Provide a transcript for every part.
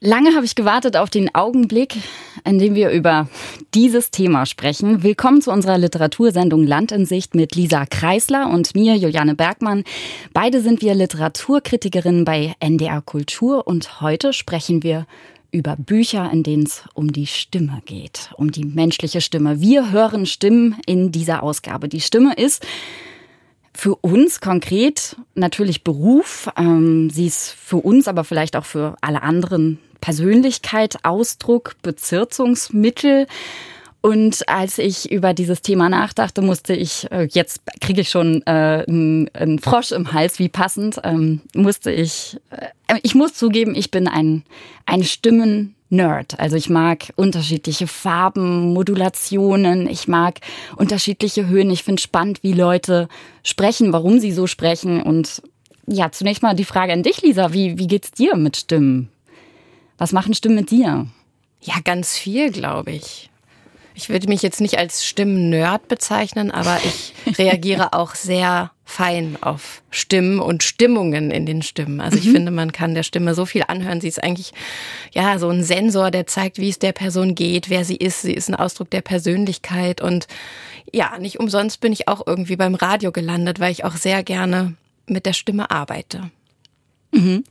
Lange habe ich gewartet auf den Augenblick, in dem wir über dieses Thema sprechen. Willkommen zu unserer Literatursendung Land in Sicht mit Lisa Kreisler und mir, Juliane Bergmann. Beide sind wir Literaturkritikerinnen bei NDR Kultur und heute sprechen wir über Bücher, in denen es um die Stimme geht, um die menschliche Stimme. Wir hören Stimmen in dieser Ausgabe. Die Stimme ist für uns konkret natürlich Beruf. Ähm, sie ist für uns, aber vielleicht auch für alle anderen Persönlichkeit, Ausdruck, Bezirzungsmittel. Und als ich über dieses Thema nachdachte, musste ich, äh, jetzt kriege ich schon äh, einen, Frosch im Hals, wie passend, ähm, musste ich, äh, ich muss zugeben, ich bin ein, ein Stimmen, Nerd. Also ich mag unterschiedliche Farben, Modulationen, ich mag unterschiedliche Höhen. Ich finde spannend, wie Leute sprechen, warum sie so sprechen. Und ja, zunächst mal die Frage an dich, Lisa. Wie, wie geht's dir mit Stimmen? Was machen Stimmen mit dir? Ja, ganz viel, glaube ich. Ich würde mich jetzt nicht als Stimmen-Nerd bezeichnen, aber ich reagiere auch sehr fein auf Stimmen und Stimmungen in den Stimmen. Also ich mhm. finde, man kann der Stimme so viel anhören. Sie ist eigentlich ja so ein Sensor, der zeigt, wie es der Person geht, wer sie ist. Sie ist ein Ausdruck der Persönlichkeit und ja, nicht umsonst bin ich auch irgendwie beim Radio gelandet, weil ich auch sehr gerne mit der Stimme arbeite. Mhm.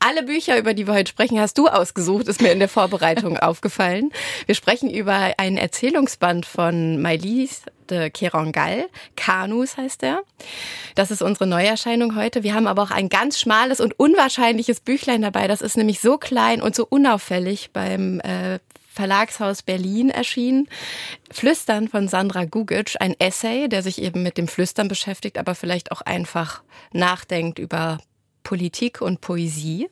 Alle Bücher, über die wir heute sprechen, hast du ausgesucht, ist mir in der Vorbereitung aufgefallen. Wir sprechen über einen Erzählungsband von Maïlis de Kerangal. Kanus heißt er. Das ist unsere Neuerscheinung heute. Wir haben aber auch ein ganz schmales und unwahrscheinliches Büchlein dabei. Das ist nämlich so klein und so unauffällig beim äh, Verlagshaus Berlin erschienen. Flüstern von Sandra Gugic, ein Essay, der sich eben mit dem Flüstern beschäftigt, aber vielleicht auch einfach nachdenkt über Politik und Poesie.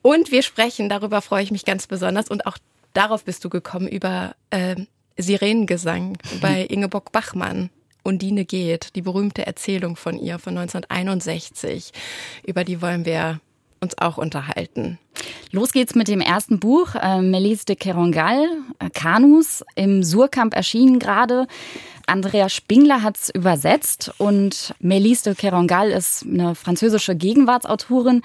Und wir sprechen, darüber freue ich mich ganz besonders und auch darauf bist du gekommen, über äh, Sirenengesang bei Ingeborg Bachmann. Undine geht, die berühmte Erzählung von ihr von 1961. Über die wollen wir uns auch unterhalten. Los geht's mit dem ersten Buch, äh, Melise de Kerangal, äh, Kanus, im Surkamp erschienen gerade. Andrea Spingler hat es übersetzt und Melise de Kerangal ist eine französische Gegenwartsautorin.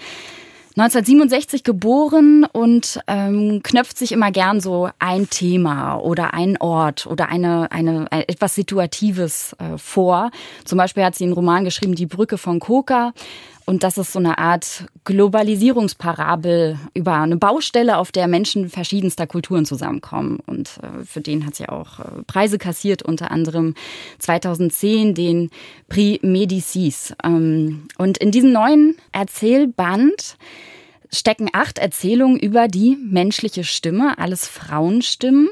1967 geboren und ähm, knöpft sich immer gern so ein Thema oder einen Ort oder eine, eine, etwas Situatives äh, vor. Zum Beispiel hat sie einen Roman geschrieben, Die Brücke von Koka. Und das ist so eine Art Globalisierungsparabel über eine Baustelle, auf der Menschen verschiedenster Kulturen zusammenkommen. Und äh, für den hat sie auch äh, Preise kassiert, unter anderem 2010 den Prix Médicis. Ähm, und in diesem neuen Erzählband stecken acht Erzählungen über die menschliche Stimme, alles Frauenstimmen.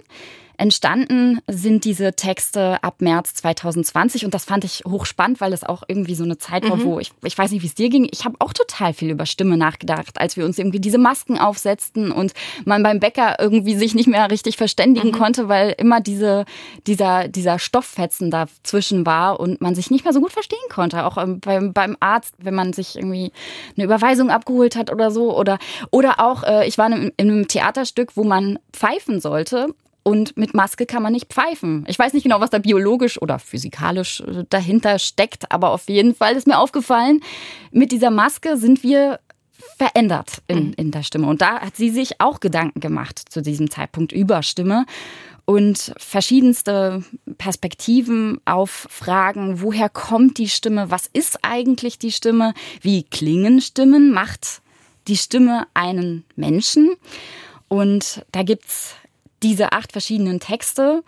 Entstanden sind diese Texte ab März 2020 und das fand ich hochspannend, weil es auch irgendwie so eine Zeit war, mhm. wo ich, ich weiß nicht, wie es dir ging, ich habe auch total viel über Stimme nachgedacht, als wir uns irgendwie diese Masken aufsetzten und man beim Bäcker irgendwie sich nicht mehr richtig verständigen mhm. konnte, weil immer diese, dieser, dieser Stofffetzen dazwischen war und man sich nicht mehr so gut verstehen konnte. Auch ähm, beim, beim Arzt, wenn man sich irgendwie eine Überweisung abgeholt hat oder so. Oder, oder auch, äh, ich war in einem Theaterstück, wo man pfeifen sollte und mit Maske kann man nicht pfeifen. Ich weiß nicht genau, was da biologisch oder physikalisch äh, dahinter steckt, aber auf jeden Fall ist mir aufgefallen, mit dieser Maske sind wir verändert in, mhm. in der Stimme. Und da hat sie sich auch Gedanken gemacht zu diesem Zeitpunkt über Stimme und verschiedenste Perspektiven auf Fragen, woher kommt die Stimme, was ist eigentlich die Stimme, wie klingen Stimmen, macht die Stimme einen Menschen. Und da gibt's diese acht verschiedenen Texte.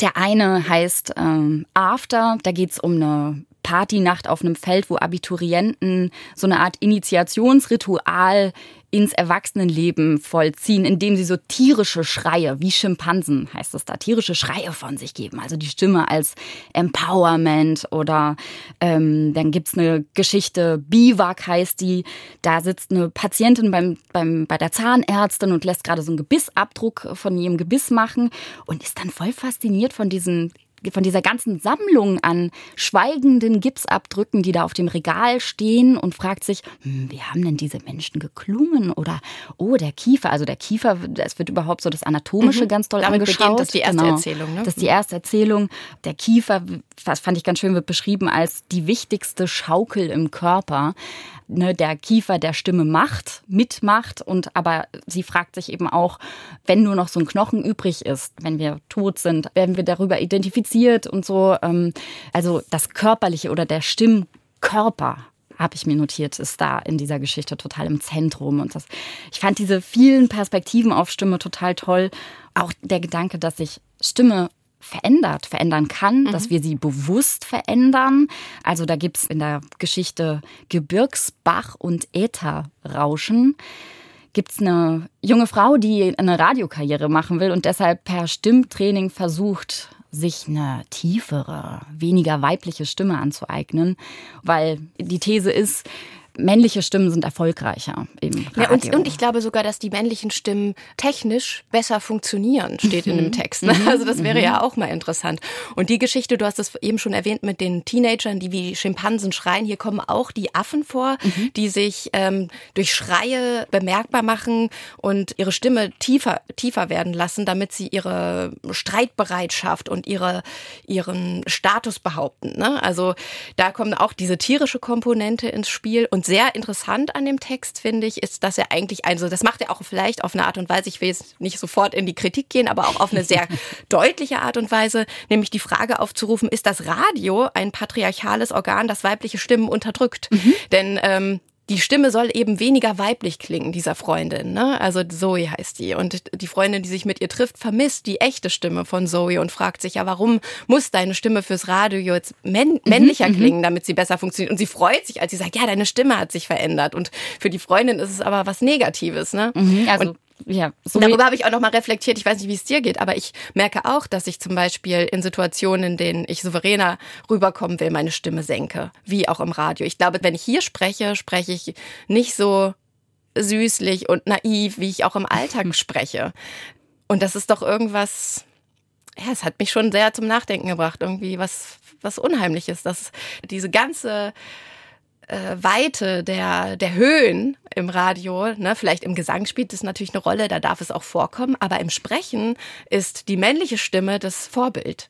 Der eine heißt ähm, After, da geht's um eine Partynacht auf einem Feld, wo Abiturienten so eine Art Initiationsritual ins Erwachsenenleben vollziehen, indem sie so tierische Schreie, wie Schimpansen heißt es da, tierische Schreie von sich geben. Also die Stimme als Empowerment oder ähm, dann gibt's eine Geschichte, Biwak heißt die, da sitzt eine Patientin beim, beim, bei der Zahnärztin und lässt gerade so einen Gebissabdruck von ihrem Gebiss machen und ist dann voll fasziniert von diesen von dieser ganzen Sammlung an schweigenden Gipsabdrücken, die da auf dem Regal stehen und fragt sich, hm, wie haben denn diese Menschen geklungen? Oder, oh, der Kiefer, also der Kiefer, es wird überhaupt so das Anatomische mhm. ganz doll Damit angeschaut. Beginnt, das ist die erste genau. Erzählung, ne? Das ist die erste Erzählung. Der Kiefer, das fand ich ganz schön, wird beschrieben als die wichtigste Schaukel im Körper ne, der Kiefer der Stimme macht, mitmacht und aber sie fragt sich eben auch, wenn nur noch so ein Knochen übrig ist, wenn wir tot sind, werden wir darüber identifiziert und so. Ähm, also das Körperliche oder der Stimmkörper habe ich mir notiert, ist da in dieser Geschichte total im Zentrum. Und das, ich fand diese vielen Perspektiven auf Stimme total toll. Auch der Gedanke, dass sich Stimme verändert, verändern kann, mhm. dass wir sie bewusst verändern. Also da gibt es in der Geschichte Gebirgsbach und Ätherrauschen. Gibt es eine junge Frau, die eine Radiokarriere machen will und deshalb per Stimmtraining versucht, sich eine tiefere, weniger weibliche Stimme anzueignen, weil die These ist, männliche Stimmen sind erfolgreicher im Radio. Ja, und, und, ich glaube sogar, dass die männlichen Stimmen technisch besser funktionieren, steht in dem mhm. Text. Ne? Mhm. Also das wäre ja mhm. auch mal interessant. Und die Geschichte, du hast es eben schon erwähnt mit den Teenagern, die wie Schimpansen schreien. Hier kommen auch die Affen vor, mhm. die sich ähm, durch Schreie bemerkbar machen und ihre Stimme tiefer, tiefer werden lassen, damit sie ihre Streitbereitschaft und ihre, ihren Status behaupten. Ne? Also da kommt auch diese tierische Komponente ins Spiel und und sehr interessant an dem Text, finde ich, ist, dass er eigentlich, also das macht er auch vielleicht auf eine Art und Weise, ich will jetzt nicht sofort in die Kritik gehen, aber auch auf eine sehr deutliche Art und Weise, nämlich die Frage aufzurufen, ist das Radio ein patriarchales Organ, das weibliche Stimmen unterdrückt? Mhm. Denn ähm, die Stimme soll eben weniger weiblich klingen, dieser Freundin. Ne? Also Zoe heißt die. Und die Freundin, die sich mit ihr trifft, vermisst die echte Stimme von Zoe und fragt sich ja, warum muss deine Stimme fürs Radio jetzt männ mhm, männlicher mhm, klingen, damit sie besser funktioniert? Und sie freut sich, als sie sagt, ja, deine Stimme hat sich verändert. Und für die Freundin ist es aber was Negatives. Ne? Mhm, also und ja, so darüber habe ich auch noch mal reflektiert. Ich weiß nicht, wie es dir geht, aber ich merke auch, dass ich zum Beispiel in Situationen, in denen ich souveräner rüberkommen will, meine Stimme senke, wie auch im Radio. Ich glaube, wenn ich hier spreche, spreche ich nicht so süßlich und naiv, wie ich auch im Alltag spreche. Und das ist doch irgendwas, ja, es hat mich schon sehr zum Nachdenken gebracht, irgendwie was, was Unheimliches, dass diese ganze äh, Weite der, der Höhen im Radio, ne, vielleicht im Gesang spielt es natürlich eine Rolle, da darf es auch vorkommen, aber im Sprechen ist die männliche Stimme das Vorbild.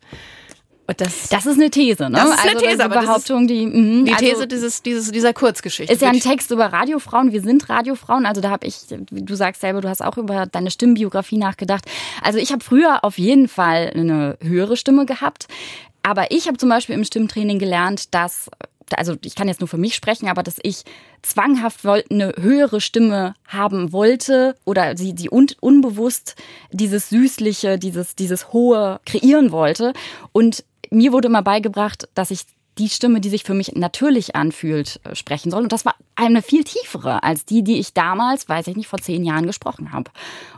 Und das, das ist eine These, ne? Das ist eine also These, aber Behauptung, die mh, die These also, dieses, dieses dieser Kurzgeschichte. Ist ja ein Text über Radiofrauen. Wir sind Radiofrauen. Also da habe ich, du sagst selber, du hast auch über deine Stimmbiografie nachgedacht. Also ich habe früher auf jeden Fall eine höhere Stimme gehabt. Aber ich habe zum Beispiel im Stimmtraining gelernt, dass also ich kann jetzt nur für mich sprechen, aber dass ich zwanghaft eine höhere Stimme haben wollte oder sie, sie un, unbewusst dieses Süßliche, dieses, dieses Hohe kreieren wollte. Und mir wurde immer beigebracht, dass ich die Stimme, die sich für mich natürlich anfühlt, äh, sprechen soll. Und das war eine viel tiefere als die, die ich damals, weiß ich nicht, vor zehn Jahren gesprochen habe.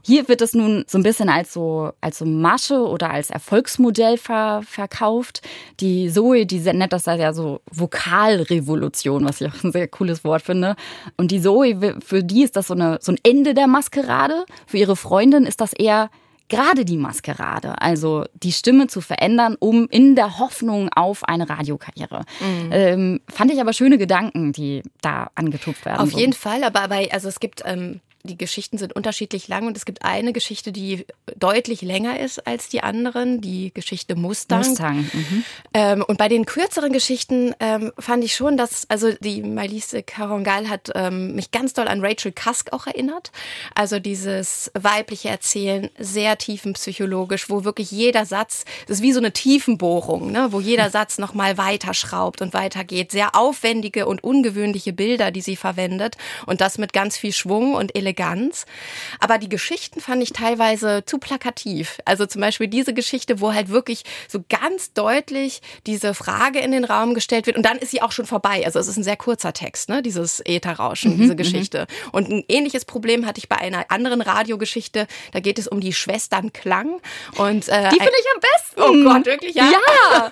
Hier wird es nun so ein bisschen als so, als so Masche oder als Erfolgsmodell ver, verkauft. Die Zoe, die nennt das ja so Vokalrevolution, was ich auch ein sehr cooles Wort finde. Und die Zoe, für die ist das so, eine, so ein Ende der Maskerade. Für ihre Freundin ist das eher gerade die Maskerade, also die Stimme zu verändern, um in der Hoffnung auf eine Radiokarriere. Mhm. Ähm, fand ich aber schöne Gedanken, die da angetupft werden. Auf so. jeden Fall, aber bei, also es gibt ähm, die Geschichten sind unterschiedlich lang und es gibt eine Geschichte, die deutlich länger ist als die anderen, die Geschichte Mustang. Mustang. Mhm. Ähm, und bei den kürzeren Geschichten ähm, fand ich schon, dass, also die Mailise Carongal hat ähm, mich ganz doll an Rachel Cusk auch erinnert. Also dieses weibliche Erzählen, sehr tiefenpsychologisch, wo wirklich jeder Satz, das ist wie so eine Tiefenbohrung, ne, wo jeder Satz nochmal weiterschraubt und weitergeht. Sehr aufwendige und ungewöhnliche Bilder, die sie verwendet und das mit ganz viel Schwung und Eleganz Eleganz. Aber die Geschichten fand ich teilweise zu plakativ. Also zum Beispiel diese Geschichte, wo halt wirklich so ganz deutlich diese Frage in den Raum gestellt wird und dann ist sie auch schon vorbei. Also es ist ein sehr kurzer Text, ne? dieses Ätherrauschen, mhm, diese mhm. Geschichte. Und ein ähnliches Problem hatte ich bei einer anderen Radiogeschichte. Da geht es um die Schwestern Klang. Und, äh, die finde ich am besten. Oh Gott, wirklich? Ja. ja.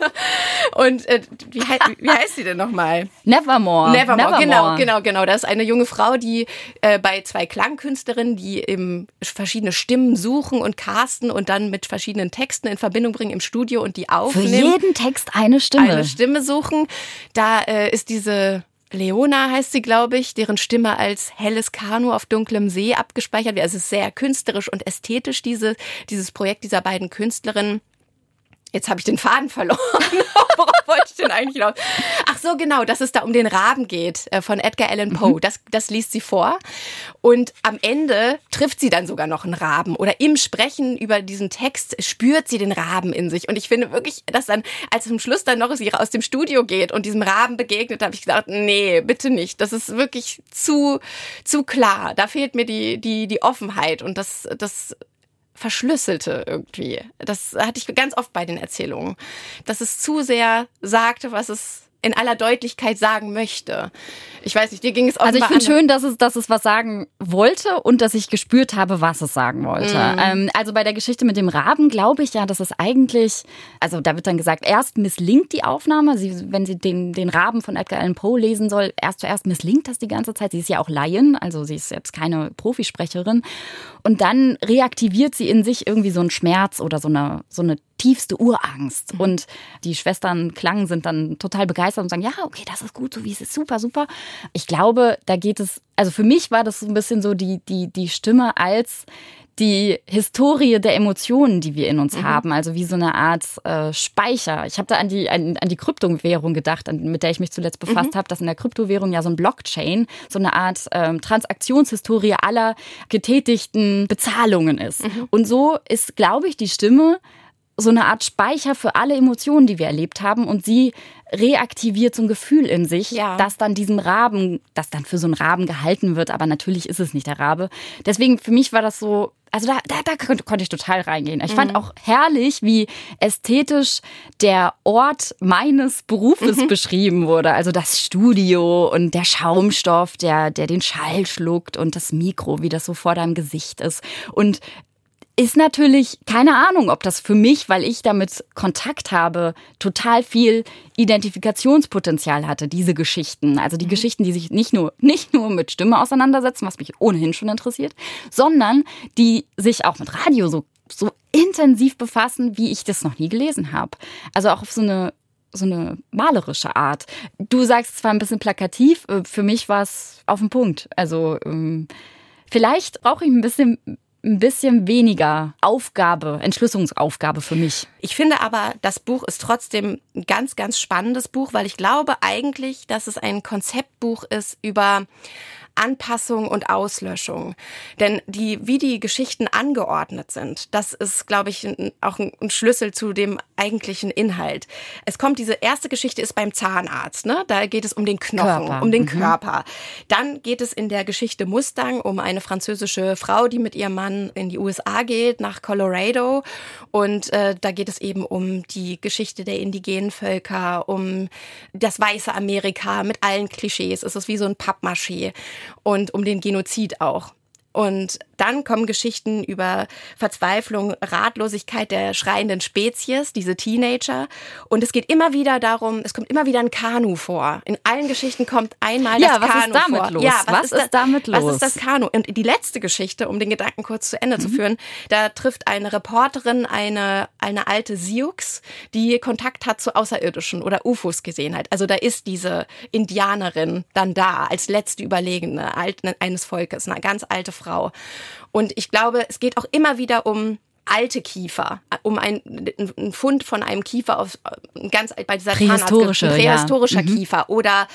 und äh, wie, wie heißt sie denn nochmal? Nevermore. Nevermore. Nevermore, genau, genau, genau. Das ist eine junge Frau, die äh, bei zwei Klang Klangkünstlerinnen, die eben verschiedene Stimmen suchen und casten und dann mit verschiedenen Texten in Verbindung bringen im Studio und die aufnehmen. Für jeden Text eine Stimme. Eine Stimme suchen. Da äh, ist diese Leona heißt sie, glaube ich, deren Stimme als helles Kanu auf dunklem See abgespeichert wird. Also es ist sehr künstlerisch und ästhetisch, diese, dieses Projekt dieser beiden Künstlerinnen. Jetzt habe ich den Faden verloren. Worauf wollte ich denn eigentlich hinaus? Ach so, genau, dass es da um den Raben geht äh, von Edgar Allan Poe. Mhm. Das, das liest sie vor. Und am Ende trifft sie dann sogar noch einen Raben. Oder im Sprechen über diesen Text spürt sie den Raben in sich. Und ich finde wirklich, dass dann, als zum Schluss dann noch sie aus dem Studio geht und diesem Raben begegnet, habe ich gesagt, nee, bitte nicht. Das ist wirklich zu, zu klar. Da fehlt mir die, die, die Offenheit. Und das, das verschlüsselte irgendwie. Das hatte ich ganz oft bei den Erzählungen, dass es zu sehr sagte, was es in aller Deutlichkeit sagen möchte. Ich weiß nicht, dir ging es auch Also ich finde schön, dass es, dass es was sagen wollte und dass ich gespürt habe, was es sagen wollte. Mm. Ähm, also bei der Geschichte mit dem Raben glaube ich ja, dass es eigentlich, also da wird dann gesagt, erst misslingt die Aufnahme, sie, wenn sie den, den Raben von Edgar Allan Poe lesen soll, erst zuerst misslingt das die ganze Zeit. Sie ist ja auch Laien, also sie ist jetzt keine Profisprecherin. Und dann reaktiviert sie in sich irgendwie so einen Schmerz oder so eine, so eine tiefste Urangst. Mhm. Und die Schwestern Klang sind dann total begeistert und sagen, ja, okay, das ist gut, so wie es ist, super, super. Ich glaube, da geht es, also für mich war das so ein bisschen so die, die, die Stimme als die Historie der Emotionen, die wir in uns mhm. haben, also wie so eine Art äh, Speicher. Ich habe da an die, an, an die Kryptowährung gedacht, an, mit der ich mich zuletzt befasst mhm. habe, dass in der Kryptowährung ja so ein Blockchain, so eine Art ähm, Transaktionshistorie aller getätigten Bezahlungen ist. Mhm. Und so ist, glaube ich, die Stimme so eine Art Speicher für alle Emotionen, die wir erlebt haben. Und sie reaktiviert so ein Gefühl in sich, ja. das dann diesem Raben, das dann für so einen Raben gehalten wird. Aber natürlich ist es nicht der Rabe. Deswegen für mich war das so, also da, da, da konnte, ich total reingehen. Ich mhm. fand auch herrlich, wie ästhetisch der Ort meines Berufes mhm. beschrieben wurde. Also das Studio und der Schaumstoff, der, der den Schall schluckt und das Mikro, wie das so vor deinem Gesicht ist. Und ist natürlich keine Ahnung, ob das für mich, weil ich damit Kontakt habe, total viel Identifikationspotenzial hatte, diese Geschichten. Also die mhm. Geschichten, die sich nicht nur, nicht nur mit Stimme auseinandersetzen, was mich ohnehin schon interessiert, sondern die sich auch mit Radio so, so intensiv befassen, wie ich das noch nie gelesen habe. Also auch auf so eine so eine malerische Art. Du sagst zwar ein bisschen plakativ, äh, für mich war es auf den Punkt. Also ähm, vielleicht brauche ich ein bisschen ein bisschen weniger Aufgabe, Entschlüsselungsaufgabe für mich. Ich finde aber, das Buch ist trotzdem ein ganz, ganz spannendes Buch, weil ich glaube eigentlich, dass es ein Konzeptbuch ist über Anpassung und Auslöschung. Denn die, wie die Geschichten angeordnet sind, das ist, glaube ich, auch ein Schlüssel zu dem eigentlichen Inhalt. Es kommt, diese erste Geschichte ist beim Zahnarzt, ne? Da geht es um den Knochen, Körper. um den mhm. Körper. Dann geht es in der Geschichte Mustang um eine französische Frau, die mit ihrem Mann in die USA geht, nach Colorado. Und äh, da geht es eben um die Geschichte der indigenen Völker, um das weiße Amerika mit allen Klischees. Es ist wie so ein Pappmaché und um den Genozid auch. Und dann kommen Geschichten über Verzweiflung, Ratlosigkeit der schreienden Spezies, diese Teenager. Und es geht immer wieder darum, es kommt immer wieder ein Kanu vor. In allen Geschichten kommt einmal ja, das Kanu vor. Ja, was ist damit los? Ja, was, was ist, ist damit los? Was ist das Kanu? Und die letzte Geschichte, um den Gedanken kurz zu Ende mhm. zu führen, da trifft eine Reporterin eine, eine alte Sioux, die Kontakt hat zu Außerirdischen oder UFOs gesehen hat. Also da ist diese Indianerin dann da als letzte Überlegene eines Volkes, eine ganz alte Frau. Und ich glaube, es geht auch immer wieder um alte Kiefer, um ein, ein Fund von einem Kiefer aus ganz bei dieser prähistorische, prähistorischer ja. Mhm. Kiefer oder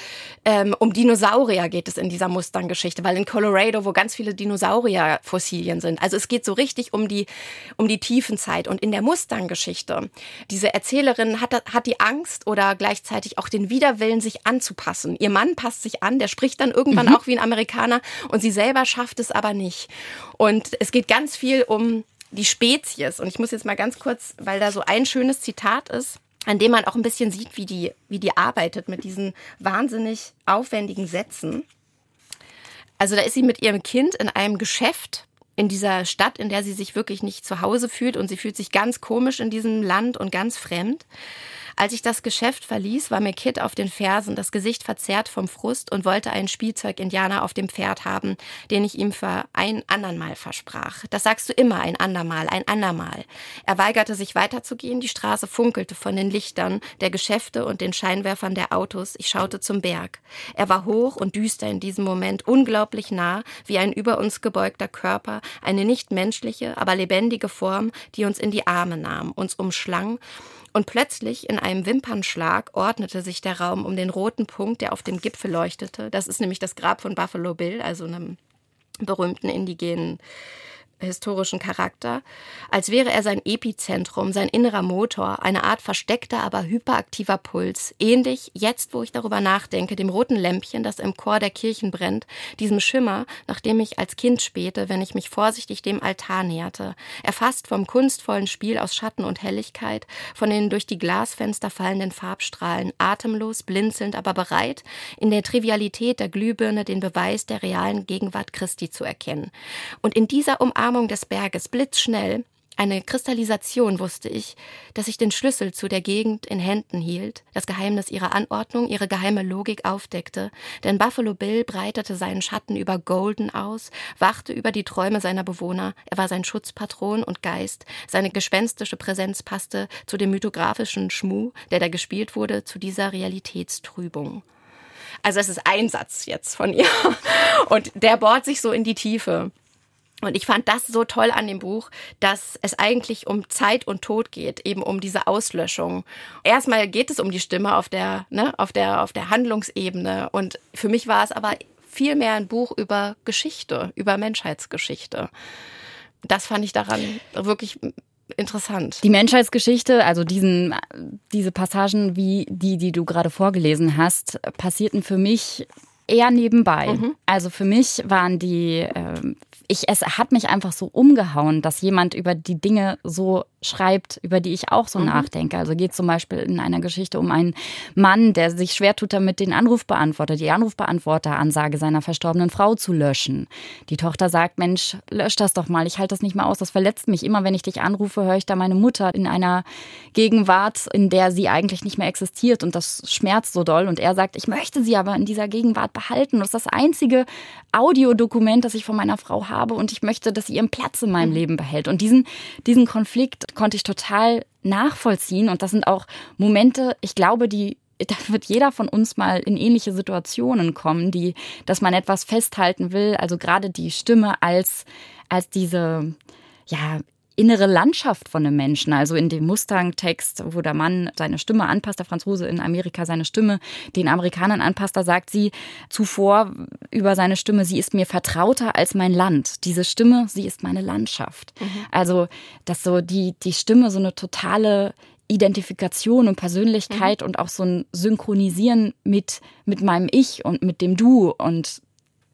ähm, um Dinosaurier geht es in dieser Mustang-Geschichte, weil in Colorado, wo ganz viele Dinosaurier-Fossilien sind, also es geht so richtig um die um die Tiefenzeit und in der Mustang-Geschichte diese Erzählerin hat hat die Angst oder gleichzeitig auch den Widerwillen, sich anzupassen. Ihr Mann passt sich an, der spricht dann irgendwann mhm. auch wie ein Amerikaner und sie selber schafft es aber nicht. Und es geht ganz viel um die Spezies. Und ich muss jetzt mal ganz kurz, weil da so ein schönes Zitat ist, an dem man auch ein bisschen sieht, wie die, wie die arbeitet mit diesen wahnsinnig aufwendigen Sätzen. Also da ist sie mit ihrem Kind in einem Geschäft in dieser Stadt, in der sie sich wirklich nicht zu Hause fühlt und sie fühlt sich ganz komisch in diesem Land und ganz fremd. Als ich das Geschäft verließ, war mir Kit auf den Fersen, das Gesicht verzerrt vom Frust und wollte einen Spielzeug-Indianer auf dem Pferd haben, den ich ihm für ein andernmal versprach. Das sagst du immer, ein andermal, ein andermal. Er weigerte sich weiterzugehen, die Straße funkelte von den Lichtern der Geschäfte und den Scheinwerfern der Autos. Ich schaute zum Berg. Er war hoch und düster in diesem Moment, unglaublich nah, wie ein über uns gebeugter Körper, eine nicht menschliche, aber lebendige Form, die uns in die Arme nahm, uns umschlang und plötzlich in einem Wimpernschlag ordnete sich der Raum um den roten Punkt, der auf dem Gipfel leuchtete. Das ist nämlich das Grab von Buffalo Bill, also einem berühmten indigenen historischen Charakter, als wäre er sein Epizentrum, sein innerer Motor, eine Art versteckter, aber hyperaktiver Puls, ähnlich, jetzt wo ich darüber nachdenke, dem roten Lämpchen, das im Chor der Kirchen brennt, diesem Schimmer, nach dem ich als Kind spähte, wenn ich mich vorsichtig dem Altar näherte, erfasst vom kunstvollen Spiel aus Schatten und Helligkeit, von den durch die Glasfenster fallenden Farbstrahlen, atemlos, blinzelnd, aber bereit, in der Trivialität der Glühbirne den Beweis der realen Gegenwart Christi zu erkennen. Und in dieser Umarmung Umarmung des Berges blitzschnell, eine Kristallisation wusste ich, dass ich den Schlüssel zu der Gegend in Händen hielt, das Geheimnis ihrer Anordnung, ihre geheime Logik aufdeckte, denn Buffalo Bill breitete seinen Schatten über Golden aus, wachte über die Träume seiner Bewohner, er war sein Schutzpatron und Geist, seine gespenstische Präsenz passte zu dem mythografischen Schmuh, der da gespielt wurde, zu dieser Realitätstrübung. Also es ist ein Satz jetzt von ihr. Und der bohrt sich so in die Tiefe. Und ich fand das so toll an dem Buch, dass es eigentlich um Zeit und Tod geht, eben um diese Auslöschung. Erstmal geht es um die Stimme auf der, ne, auf der, auf der Handlungsebene. Und für mich war es aber viel mehr ein Buch über Geschichte, über Menschheitsgeschichte. Das fand ich daran wirklich interessant. Die Menschheitsgeschichte, also diesen, diese Passagen wie die, die du gerade vorgelesen hast, passierten für mich eher nebenbei. Mhm. Also für mich waren die, äh, ich, es hat mich einfach so umgehauen, dass jemand über die Dinge so schreibt, über die ich auch so mhm. nachdenke. Also geht zum Beispiel in einer Geschichte um einen Mann, der sich schwer tut damit, den Anrufbeantworter, die Anrufbeantworteransage seiner verstorbenen Frau zu löschen. Die Tochter sagt, Mensch, lösch das doch mal, ich halte das nicht mehr aus, das verletzt mich. Immer wenn ich dich anrufe, höre ich da meine Mutter in einer Gegenwart, in der sie eigentlich nicht mehr existiert und das schmerzt so doll. Und er sagt, ich möchte sie aber in dieser Gegenwart behalten. Das ist das einzige Audiodokument, das ich von meiner Frau habe und ich möchte, dass sie ihren Platz in meinem mhm. Leben behält. Und diesen, diesen Konflikt konnte ich total nachvollziehen und das sind auch Momente, ich glaube, die da wird jeder von uns mal in ähnliche Situationen kommen, die, dass man etwas festhalten will. Also gerade die Stimme als, als diese, ja, innere Landschaft von einem Menschen. Also in dem Mustang-Text, wo der Mann seine Stimme anpasst, der Franzose in Amerika seine Stimme den Amerikanern anpasst, da sagt sie zuvor über seine Stimme, sie ist mir vertrauter als mein Land. Diese Stimme, sie ist meine Landschaft. Mhm. Also, dass so die, die Stimme so eine totale Identifikation und Persönlichkeit mhm. und auch so ein Synchronisieren mit, mit meinem Ich und mit dem Du und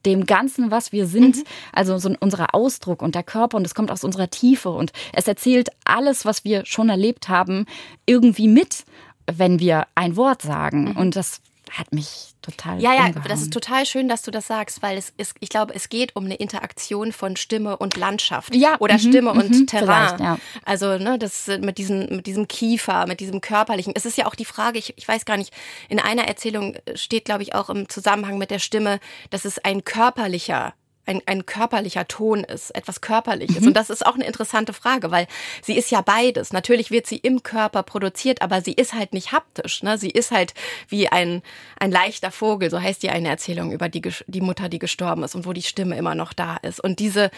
dem Ganzen, was wir sind, mhm. also so unser Ausdruck und der Körper und es kommt aus unserer Tiefe und es erzählt alles, was wir schon erlebt haben, irgendwie mit, wenn wir ein Wort sagen. Mhm. Und das hat mich total. Ja, ja, umgehauen. das ist total schön, dass du das sagst, weil es ist, ich glaube, es geht um eine Interaktion von Stimme und Landschaft. Ja. Oder mhm, Stimme und mhm, Terrain. Ja. Also, ne, das mit diesem, mit diesem Kiefer, mit diesem körperlichen. Es ist ja auch die Frage, ich, ich weiß gar nicht, in einer Erzählung steht, glaube ich, auch im Zusammenhang mit der Stimme, dass es ein körperlicher ein, ein körperlicher Ton ist, etwas Körperliches. Mhm. Und das ist auch eine interessante Frage, weil sie ist ja beides. Natürlich wird sie im Körper produziert, aber sie ist halt nicht haptisch. Ne? Sie ist halt wie ein, ein leichter Vogel, so heißt die eine Erzählung über die, die Mutter, die gestorben ist und wo die Stimme immer noch da ist. Und diese,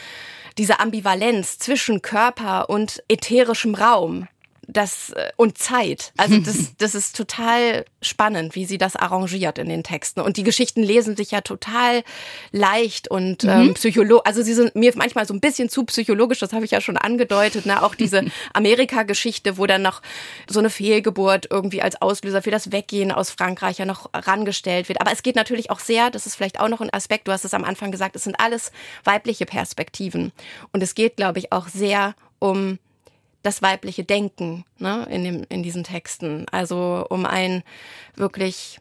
diese Ambivalenz zwischen Körper und ätherischem Raum, das äh, und Zeit. Also das, das ist total spannend, wie sie das arrangiert in den Texten. Und die Geschichten lesen sich ja total leicht und mhm. ähm, psychologisch. Also sie sind mir manchmal so ein bisschen zu psychologisch, das habe ich ja schon angedeutet. Ne? Auch diese Amerika-Geschichte, wo dann noch so eine Fehlgeburt irgendwie als Auslöser für das Weggehen aus Frankreich ja noch rangestellt wird. Aber es geht natürlich auch sehr, das ist vielleicht auch noch ein Aspekt, du hast es am Anfang gesagt, es sind alles weibliche Perspektiven. Und es geht, glaube ich, auch sehr um das weibliche Denken ne, in, dem, in diesen Texten. Also um ein wirklich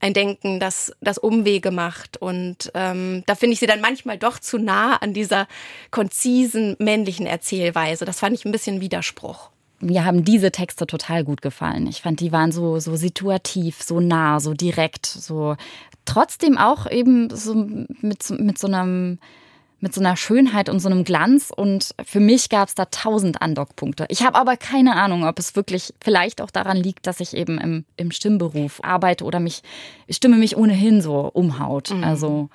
ein Denken, das, das Umwege macht. Und ähm, da finde ich sie dann manchmal doch zu nah an dieser konzisen männlichen Erzählweise. Das fand ich ein bisschen Widerspruch. mir haben diese Texte total gut gefallen. Ich fand, die waren so, so situativ, so nah, so direkt, so trotzdem auch eben so mit, mit so einem mit so einer Schönheit und so einem Glanz. Und für mich gab es da tausend Andockpunkte. Ich habe aber keine Ahnung, ob es wirklich vielleicht auch daran liegt, dass ich eben im, im Stimmberuf arbeite oder mich Stimme mich ohnehin so umhaut. Mhm. Also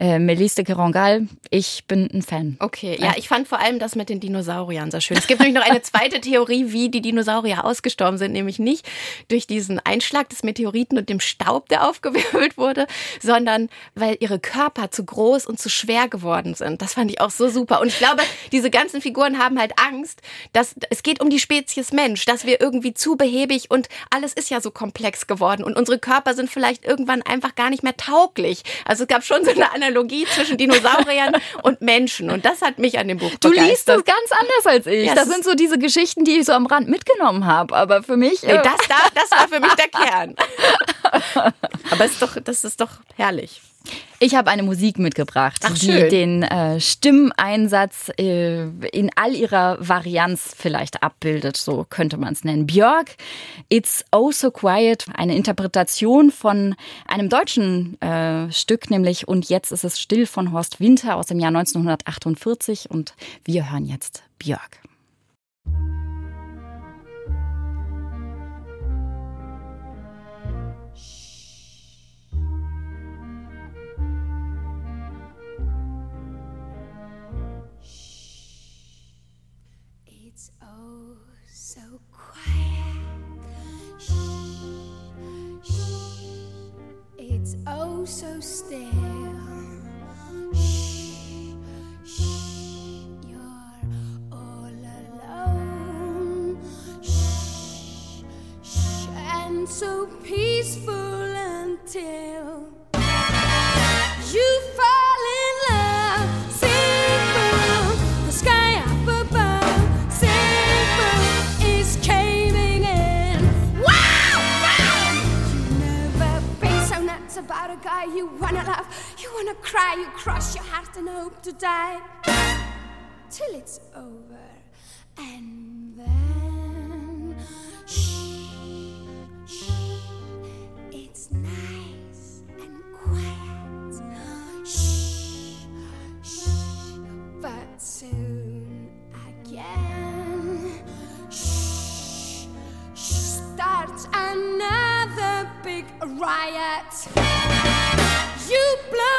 äh, Melisse de Kerangal, ich bin ein Fan. Okay, ja, ich fand vor allem das mit den Dinosauriern sehr schön. Es gibt nämlich noch eine zweite Theorie, wie die Dinosaurier ausgestorben sind, nämlich nicht durch diesen Einschlag des Meteoriten und dem Staub, der aufgewirbelt wurde, sondern weil ihre Körper zu groß und zu schwer geworden sind. Das fand ich auch so super. Und ich glaube, diese ganzen Figuren haben halt Angst, dass es geht um die Spezies Mensch, dass wir irgendwie zu behäbig und alles ist ja so komplex geworden und unsere Körper sind vielleicht irgendwann einfach gar nicht mehr tauglich. Also es gab schon so eine Analogie zwischen Dinosauriern und Menschen. Und das hat mich an dem Buch Du liest das ganz anders als ich. Ja, das sind so diese Geschichten, die ich so am Rand mitgenommen habe. Aber für mich. Nee, das, da, das war für mich der Kern. Aber ist doch, das ist doch herrlich. Ich habe eine Musik mitgebracht, Ach, die den äh, Stimmeinsatz äh, in all ihrer Varianz vielleicht abbildet, so könnte man es nennen. Björk, It's Oh So Quiet, eine Interpretation von einem deutschen äh, Stück, nämlich Und jetzt ist es still von Horst Winter aus dem Jahr 1948 und wir hören jetzt Björk. So still. Shh, shh, you're all alone. Shh, shh, and so peaceful until you fall cry, you cross your heart and hope to die till it's over. And then, shh, shh, it's nice and quiet. Shh, shh, but soon again, shh, shh, starts another big riot. You blow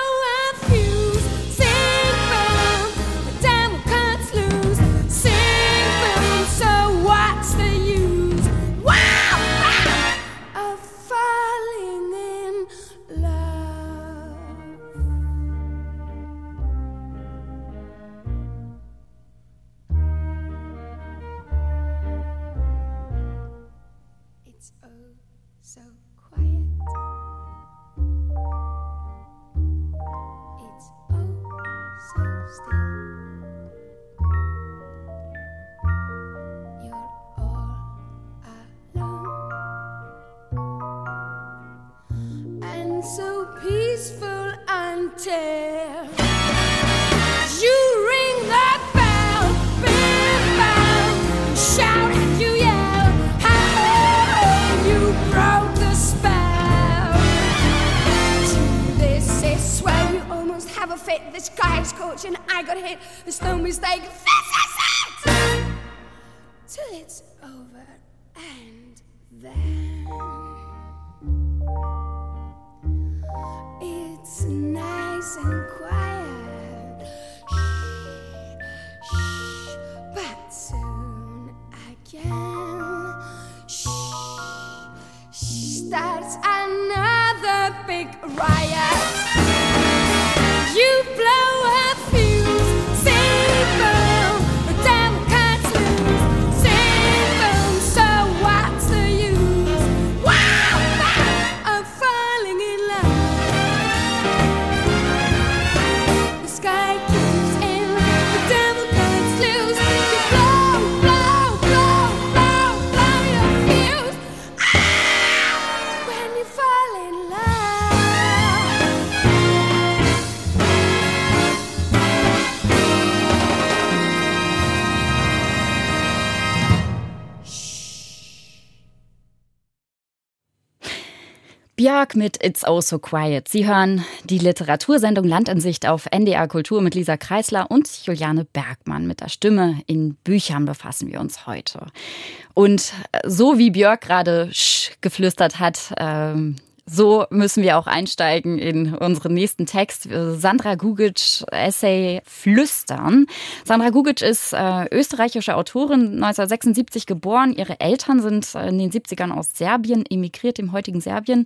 Björk mit It's Oh So Quiet. Sie hören die Literatursendung Landansicht auf NDR Kultur mit Lisa Kreisler und Juliane Bergmann. Mit der Stimme in Büchern befassen wir uns heute. Und so wie Björk gerade geflüstert hat, ähm, so müssen wir auch einsteigen in unseren nächsten Text. Sandra Gugic, Essay Flüstern. Sandra Gugic ist äh, österreichische Autorin, 1976 geboren. Ihre Eltern sind in den 70ern aus Serbien emigriert, im heutigen Serbien.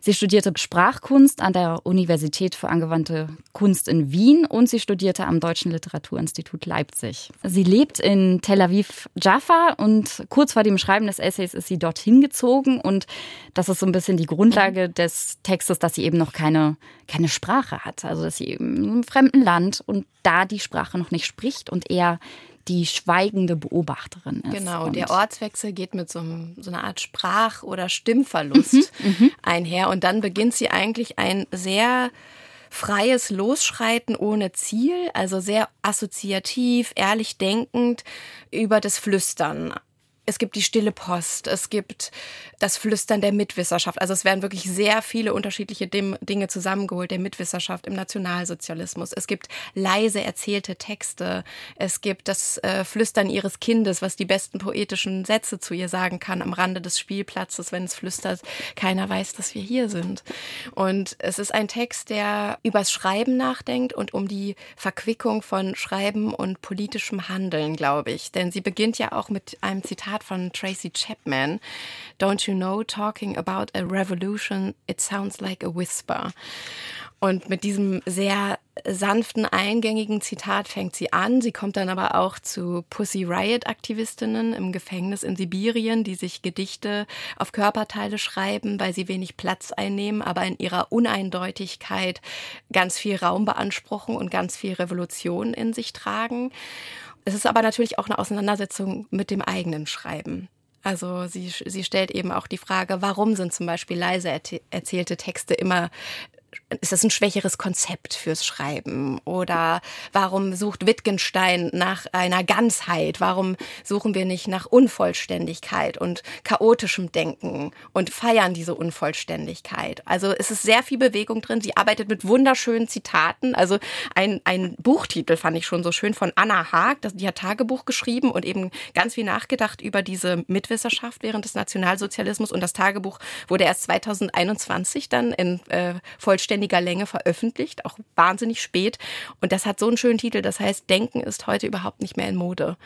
Sie studierte Sprachkunst an der Universität für angewandte Kunst in Wien und sie studierte am Deutschen Literaturinstitut Leipzig. Sie lebt in Tel Aviv Jaffa und kurz vor dem Schreiben des Essays ist sie dorthin gezogen und das ist so ein bisschen die Grundlage Aussage des Textes, dass sie eben noch keine, keine Sprache hat. Also dass sie eben in einem fremden Land und da die Sprache noch nicht spricht und eher die schweigende Beobachterin ist. Genau, und der Ortswechsel geht mit so, einem, so einer Art Sprach- oder Stimmverlust mhm, mhm, einher. Und dann beginnt sie eigentlich ein sehr freies Losschreiten ohne Ziel, also sehr assoziativ, ehrlich denkend über das Flüstern es gibt die stille Post, es gibt das Flüstern der Mitwissenschaft. Also es werden wirklich sehr viele unterschiedliche Dinge zusammengeholt der Mitwissenschaft im Nationalsozialismus. Es gibt leise erzählte Texte. Es gibt das äh, Flüstern ihres Kindes, was die besten poetischen Sätze zu ihr sagen kann am Rande des Spielplatzes, wenn es flüstert, keiner weiß, dass wir hier sind. Und es ist ein Text, der übers Schreiben nachdenkt und um die Verquickung von Schreiben und politischem Handeln, glaube ich. Denn sie beginnt ja auch mit einem Zitat Zitat von Tracy Chapman. Don't you know, talking about a revolution, it sounds like a whisper. Und mit diesem sehr sanften, eingängigen Zitat fängt sie an. Sie kommt dann aber auch zu Pussy Riot-Aktivistinnen im Gefängnis in Sibirien, die sich Gedichte auf Körperteile schreiben, weil sie wenig Platz einnehmen, aber in ihrer Uneindeutigkeit ganz viel Raum beanspruchen und ganz viel Revolution in sich tragen. Es ist aber natürlich auch eine Auseinandersetzung mit dem eigenen Schreiben. Also sie, sie stellt eben auch die Frage, warum sind zum Beispiel leise erzählte Texte immer ist das ein schwächeres Konzept fürs Schreiben? Oder warum sucht Wittgenstein nach einer Ganzheit? Warum suchen wir nicht nach Unvollständigkeit und chaotischem Denken und feiern diese Unvollständigkeit? Also es ist sehr viel Bewegung drin. Sie arbeitet mit wunderschönen Zitaten. Also ein, ein Buchtitel fand ich schon so schön von Anna Haag. Die hat Tagebuch geschrieben und eben ganz viel nachgedacht über diese Mitwisserschaft während des Nationalsozialismus. Und das Tagebuch wurde erst 2021 dann in äh, vollständig vollständiger Länge veröffentlicht, auch wahnsinnig spät. Und das hat so einen schönen Titel, das heißt, Denken ist heute überhaupt nicht mehr in Mode.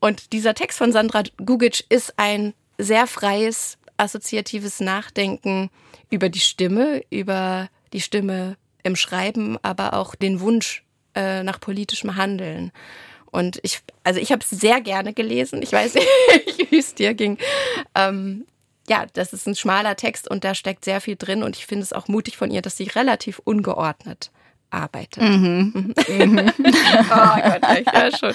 Und dieser Text von Sandra Gugic ist ein sehr freies, assoziatives Nachdenken über die Stimme, über die Stimme im Schreiben, aber auch den Wunsch äh, nach politischem Handeln. Und ich, also ich habe es sehr gerne gelesen. Ich weiß nicht, wie es dir ging. Ähm, ja, das ist ein schmaler Text und da steckt sehr viel drin und ich finde es auch mutig von ihr, dass sie relativ ungeordnet arbeitet. Mhm. Mhm. oh Gott, ja schon.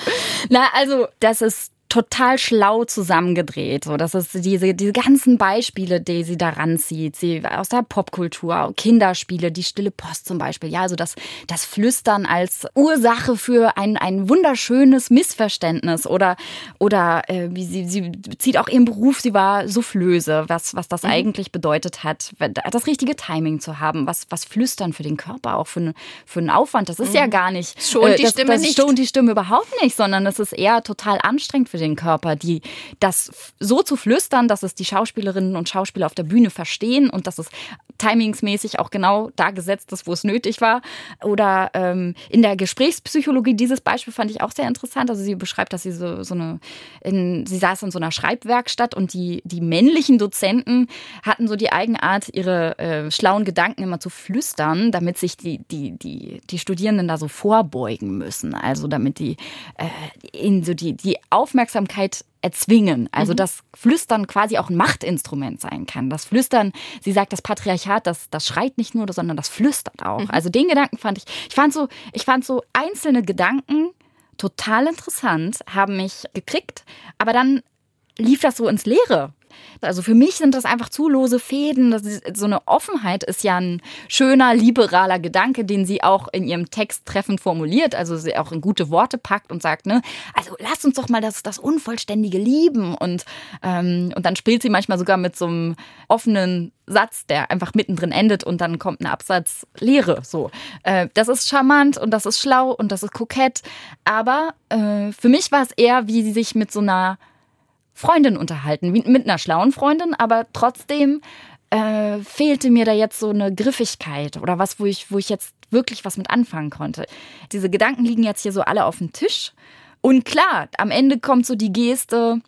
Na, also das ist total schlau zusammengedreht. So, das ist diese, diese ganzen Beispiele, die sie daran zieht. Sie aus der Popkultur, Kinderspiele, die stille Post zum Beispiel. Ja, also das, das Flüstern als Ursache für ein, ein wunderschönes Missverständnis oder, oder äh, wie sie, sie zieht auch ihren Beruf, sie war Soufflöse, was, was das mhm. eigentlich bedeutet hat, das richtige Timing zu haben, was, was Flüstern für den Körper auch für, für einen Aufwand, das ist mhm. ja gar nicht. Schon die das, Stimme das nicht. Schon die Stimme überhaupt nicht, sondern es ist eher total anstrengend für für den Körper, die das so zu flüstern, dass es die Schauspielerinnen und Schauspieler auf der Bühne verstehen und dass es timingsmäßig auch genau da gesetzt ist, wo es nötig war. Oder ähm, in der Gesprächspsychologie, dieses Beispiel fand ich auch sehr interessant. Also sie beschreibt, dass sie so, so eine, in, sie saß in so einer Schreibwerkstatt und die, die männlichen Dozenten hatten so die Eigenart, ihre äh, schlauen Gedanken immer zu flüstern, damit sich die, die, die, die Studierenden da so vorbeugen müssen. Also damit die äh, in so die, die Aufmerksamkeit Aufmerksamkeit erzwingen. Also mhm. dass Flüstern quasi auch ein Machtinstrument sein kann. Das Flüstern, sie sagt, das Patriarchat, das, das schreit nicht nur, sondern das flüstert auch. Mhm. Also den Gedanken fand ich, ich fand so, ich fand so einzelne Gedanken total interessant, haben mich gekriegt, aber dann lief das so ins Leere. Also für mich sind das einfach zu lose Fäden. Ist, so eine Offenheit ist ja ein schöner, liberaler Gedanke, den sie auch in ihrem Text treffend formuliert, also sie auch in gute Worte packt und sagt, ne, also lasst uns doch mal das, das Unvollständige lieben. Und, ähm, und dann spielt sie manchmal sogar mit so einem offenen Satz, der einfach mittendrin endet und dann kommt ein Absatz Leere. So, äh, das ist charmant und das ist schlau und das ist kokett. Aber äh, für mich war es eher, wie sie sich mit so einer Freundin unterhalten, mit einer schlauen Freundin, aber trotzdem äh, fehlte mir da jetzt so eine Griffigkeit oder was, wo ich, wo ich jetzt wirklich was mit anfangen konnte. Diese Gedanken liegen jetzt hier so alle auf dem Tisch. Und klar, am Ende kommt so die Geste,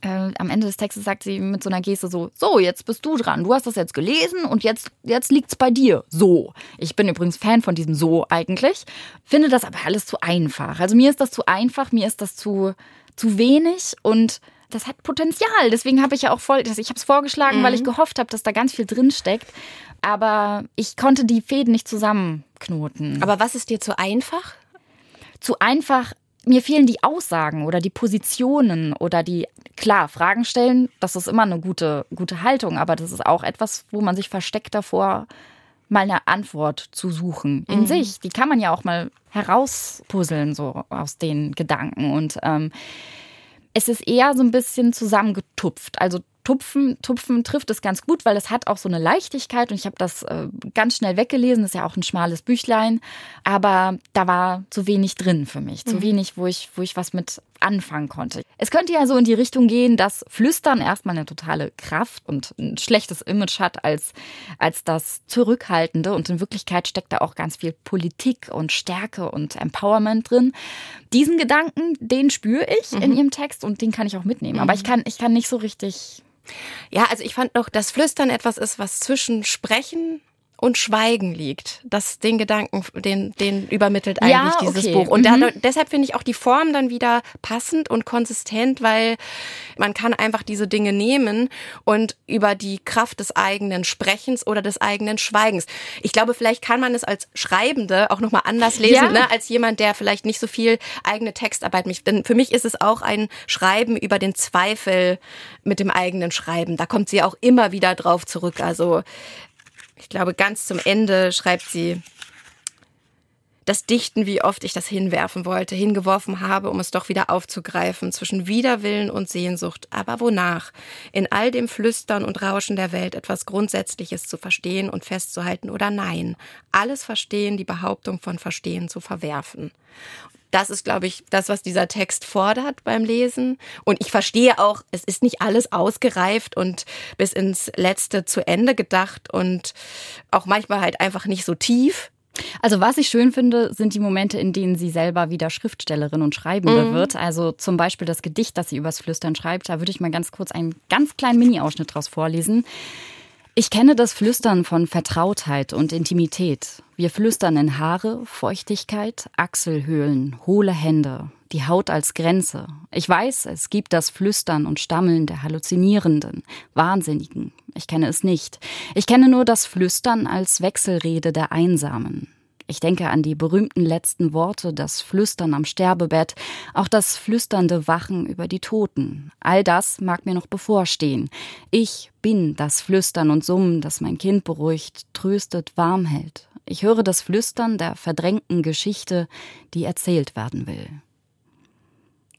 äh, am Ende des Textes sagt sie mit so einer Geste so, so, jetzt bist du dran. Du hast das jetzt gelesen und jetzt, jetzt liegt's bei dir. So. Ich bin übrigens Fan von diesem So eigentlich. Finde das aber alles zu einfach. Also mir ist das zu einfach, mir ist das zu, zu wenig und das hat Potenzial. Deswegen habe ich ja auch voll, ich habe es vorgeschlagen, mhm. weil ich mhm. gehofft habe, dass da ganz viel drin steckt. Aber ich konnte die Fäden nicht zusammenknoten. Aber was ist dir zu einfach? Zu einfach. Mir fehlen die Aussagen oder die Positionen oder die, klar, Fragen stellen, das ist immer eine gute, gute Haltung, aber das ist auch etwas, wo man sich versteckt davor, mal eine Antwort zu suchen in mhm. sich. Die kann man ja auch mal herauspuzzeln, so aus den Gedanken. Und ähm, es ist eher so ein bisschen zusammengetupft. Also Tupfen, Tupfen trifft es ganz gut, weil es hat auch so eine Leichtigkeit und ich habe das äh, ganz schnell weggelesen. Das ist ja auch ein schmales Büchlein, aber da war zu wenig drin für mich, zu mhm. wenig, wo ich, wo ich was mit anfangen konnte. Es könnte ja so in die Richtung gehen, dass Flüstern erstmal eine totale Kraft und ein schlechtes Image hat als, als das Zurückhaltende und in Wirklichkeit steckt da auch ganz viel Politik und Stärke und Empowerment drin. Diesen Gedanken, den spüre ich mhm. in ihrem Text und den kann ich auch mitnehmen. Mhm. Aber ich kann, ich kann nicht so richtig ja, also ich fand noch, dass Flüstern etwas ist, was zwischen Sprechen und Schweigen liegt. Das den Gedanken, den, den übermittelt eigentlich ja, dieses okay. Buch. Und mhm. da, deshalb finde ich auch die Form dann wieder passend und konsistent, weil man kann einfach diese Dinge nehmen und über die Kraft des eigenen Sprechens oder des eigenen Schweigens. Ich glaube, vielleicht kann man es als Schreibende auch nochmal anders lesen, ja. ne, als jemand, der vielleicht nicht so viel eigene Textarbeit mich. Denn für mich ist es auch ein Schreiben über den Zweifel mit dem eigenen Schreiben. Da kommt sie auch immer wieder drauf zurück. Also ich glaube, ganz zum Ende schreibt sie, das Dichten, wie oft ich das hinwerfen wollte, hingeworfen habe, um es doch wieder aufzugreifen, zwischen Widerwillen und Sehnsucht. Aber wonach? In all dem Flüstern und Rauschen der Welt etwas Grundsätzliches zu verstehen und festzuhalten oder nein? Alles verstehen, die Behauptung von Verstehen zu verwerfen das ist, glaube ich, das, was dieser Text fordert beim Lesen. Und ich verstehe auch, es ist nicht alles ausgereift und bis ins Letzte zu Ende gedacht und auch manchmal halt einfach nicht so tief. Also was ich schön finde, sind die Momente, in denen sie selber wieder Schriftstellerin und Schreibende mhm. wird. Also zum Beispiel das Gedicht, das sie übers Flüstern schreibt. Da würde ich mal ganz kurz einen ganz kleinen Mini-Ausschnitt draus vorlesen. Ich kenne das Flüstern von Vertrautheit und Intimität. Wir flüstern in Haare, Feuchtigkeit, Achselhöhlen, hohle Hände, die Haut als Grenze. Ich weiß, es gibt das Flüstern und Stammeln der Halluzinierenden, Wahnsinnigen. Ich kenne es nicht. Ich kenne nur das Flüstern als Wechselrede der Einsamen. Ich denke an die berühmten letzten Worte, das Flüstern am Sterbebett, auch das flüsternde Wachen über die Toten. All das mag mir noch bevorstehen. Ich bin das Flüstern und Summen, das mein Kind beruhigt, tröstet, warm hält. Ich höre das Flüstern der verdrängten Geschichte, die erzählt werden will.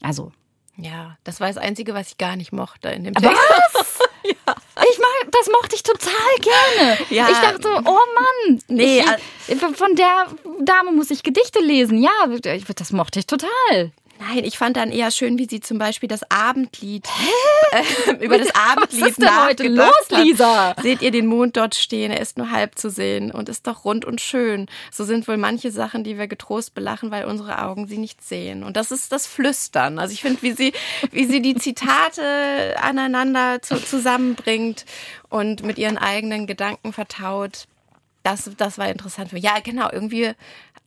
Also. Ja, das war das Einzige, was ich gar nicht mochte in dem Text. Was? ja. Ich mag, das mochte ich total gerne. Ja. Ich dachte, oh Mann, nee, ich, von der Dame muss ich Gedichte lesen. Ja, das mochte ich total. Nein, ich fand dann eher schön, wie sie zum Beispiel das Abendlied äh, über das Abendlied Was ist denn heute los, Lisa? Hat. Seht ihr den Mond dort stehen? Er ist nur halb zu sehen und ist doch rund und schön. So sind wohl manche Sachen, die wir getrost belachen, weil unsere Augen sie nicht sehen. Und das ist das Flüstern. Also ich finde, wie sie, wie sie die Zitate aneinander zu, zusammenbringt und mit ihren eigenen Gedanken vertaut. Das, das war interessant für mich. Ja, genau. Irgendwie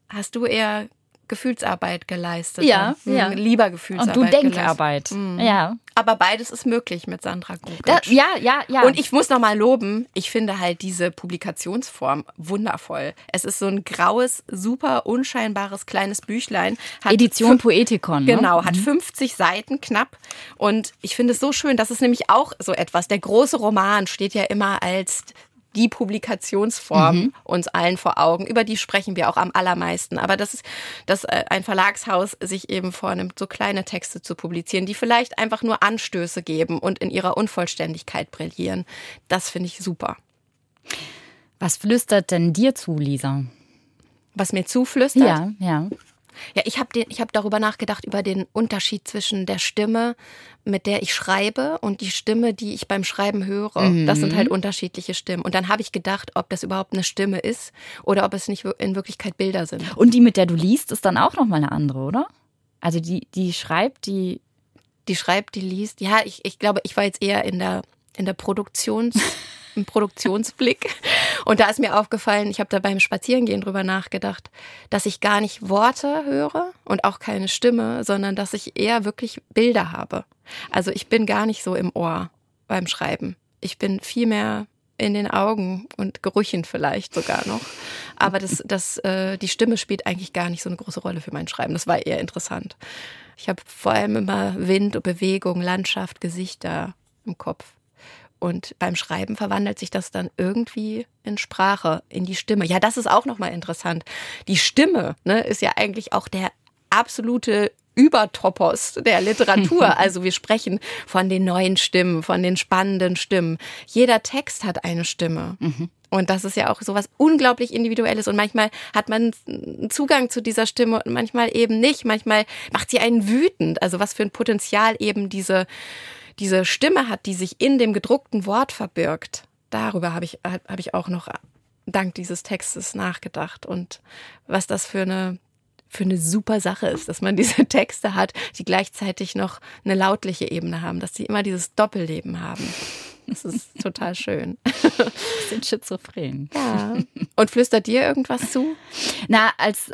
hast du eher Gefühlsarbeit geleistet. Ja, ja. Lieber Gefühlsarbeit. Und du Denkarbeit. Mhm. Ja. Aber beides ist möglich mit Sandra Gugic. Da, ja, ja, ja. Und ich muss nochmal loben, ich finde halt diese Publikationsform wundervoll. Es ist so ein graues, super unscheinbares kleines Büchlein. Edition Poetikon. Ne? Genau, hat 50 mhm. Seiten knapp. Und ich finde es so schön, dass es nämlich auch so etwas, der große Roman steht ja immer als die Publikationsform mhm. uns allen vor Augen. Über die sprechen wir auch am allermeisten. Aber das ist, dass äh, ein Verlagshaus sich eben vornimmt, so kleine Texte zu publizieren, die vielleicht einfach nur Anstöße geben und in ihrer Unvollständigkeit brillieren. Das finde ich super. Was flüstert denn dir zu, Lisa? Was mir zuflüstert? Ja, ja. Ja, ich habe hab darüber nachgedacht, über den Unterschied zwischen der Stimme, mit der ich schreibe, und die Stimme, die ich beim Schreiben höre. Mhm. Das sind halt unterschiedliche Stimmen. Und dann habe ich gedacht, ob das überhaupt eine Stimme ist oder ob es nicht in Wirklichkeit Bilder sind. Und die, mit der du liest, ist dann auch nochmal eine andere, oder? Also die, die schreibt, die. Die schreibt, die liest. Ja, ich, ich glaube, ich war jetzt eher in der, in der Produktions. im Produktionsblick. Und da ist mir aufgefallen, ich habe da beim Spazierengehen drüber nachgedacht, dass ich gar nicht Worte höre und auch keine Stimme, sondern dass ich eher wirklich Bilder habe. Also ich bin gar nicht so im Ohr beim Schreiben. Ich bin viel mehr in den Augen und Gerüchen vielleicht sogar noch. Aber das, das, äh, die Stimme spielt eigentlich gar nicht so eine große Rolle für mein Schreiben. Das war eher interessant. Ich habe vor allem immer Wind und Bewegung, Landschaft, Gesichter im Kopf. Und beim Schreiben verwandelt sich das dann irgendwie in Sprache, in die Stimme. Ja, das ist auch nochmal interessant. Die Stimme ne, ist ja eigentlich auch der absolute Übertopos der Literatur. Also wir sprechen von den neuen Stimmen, von den spannenden Stimmen. Jeder Text hat eine Stimme. Mhm. Und das ist ja auch so was unglaublich Individuelles. Und manchmal hat man Zugang zu dieser Stimme und manchmal eben nicht. Manchmal macht sie einen wütend. Also was für ein Potenzial eben diese diese Stimme hat, die sich in dem gedruckten Wort verbirgt. Darüber habe ich, habe ich auch noch dank dieses Textes nachgedacht und was das für eine für eine super Sache ist, dass man diese Texte hat, die gleichzeitig noch eine lautliche Ebene haben, dass sie immer dieses Doppelleben haben. Das ist total schön. Sind schizophren. Ja. Und flüstert dir irgendwas zu? Na, als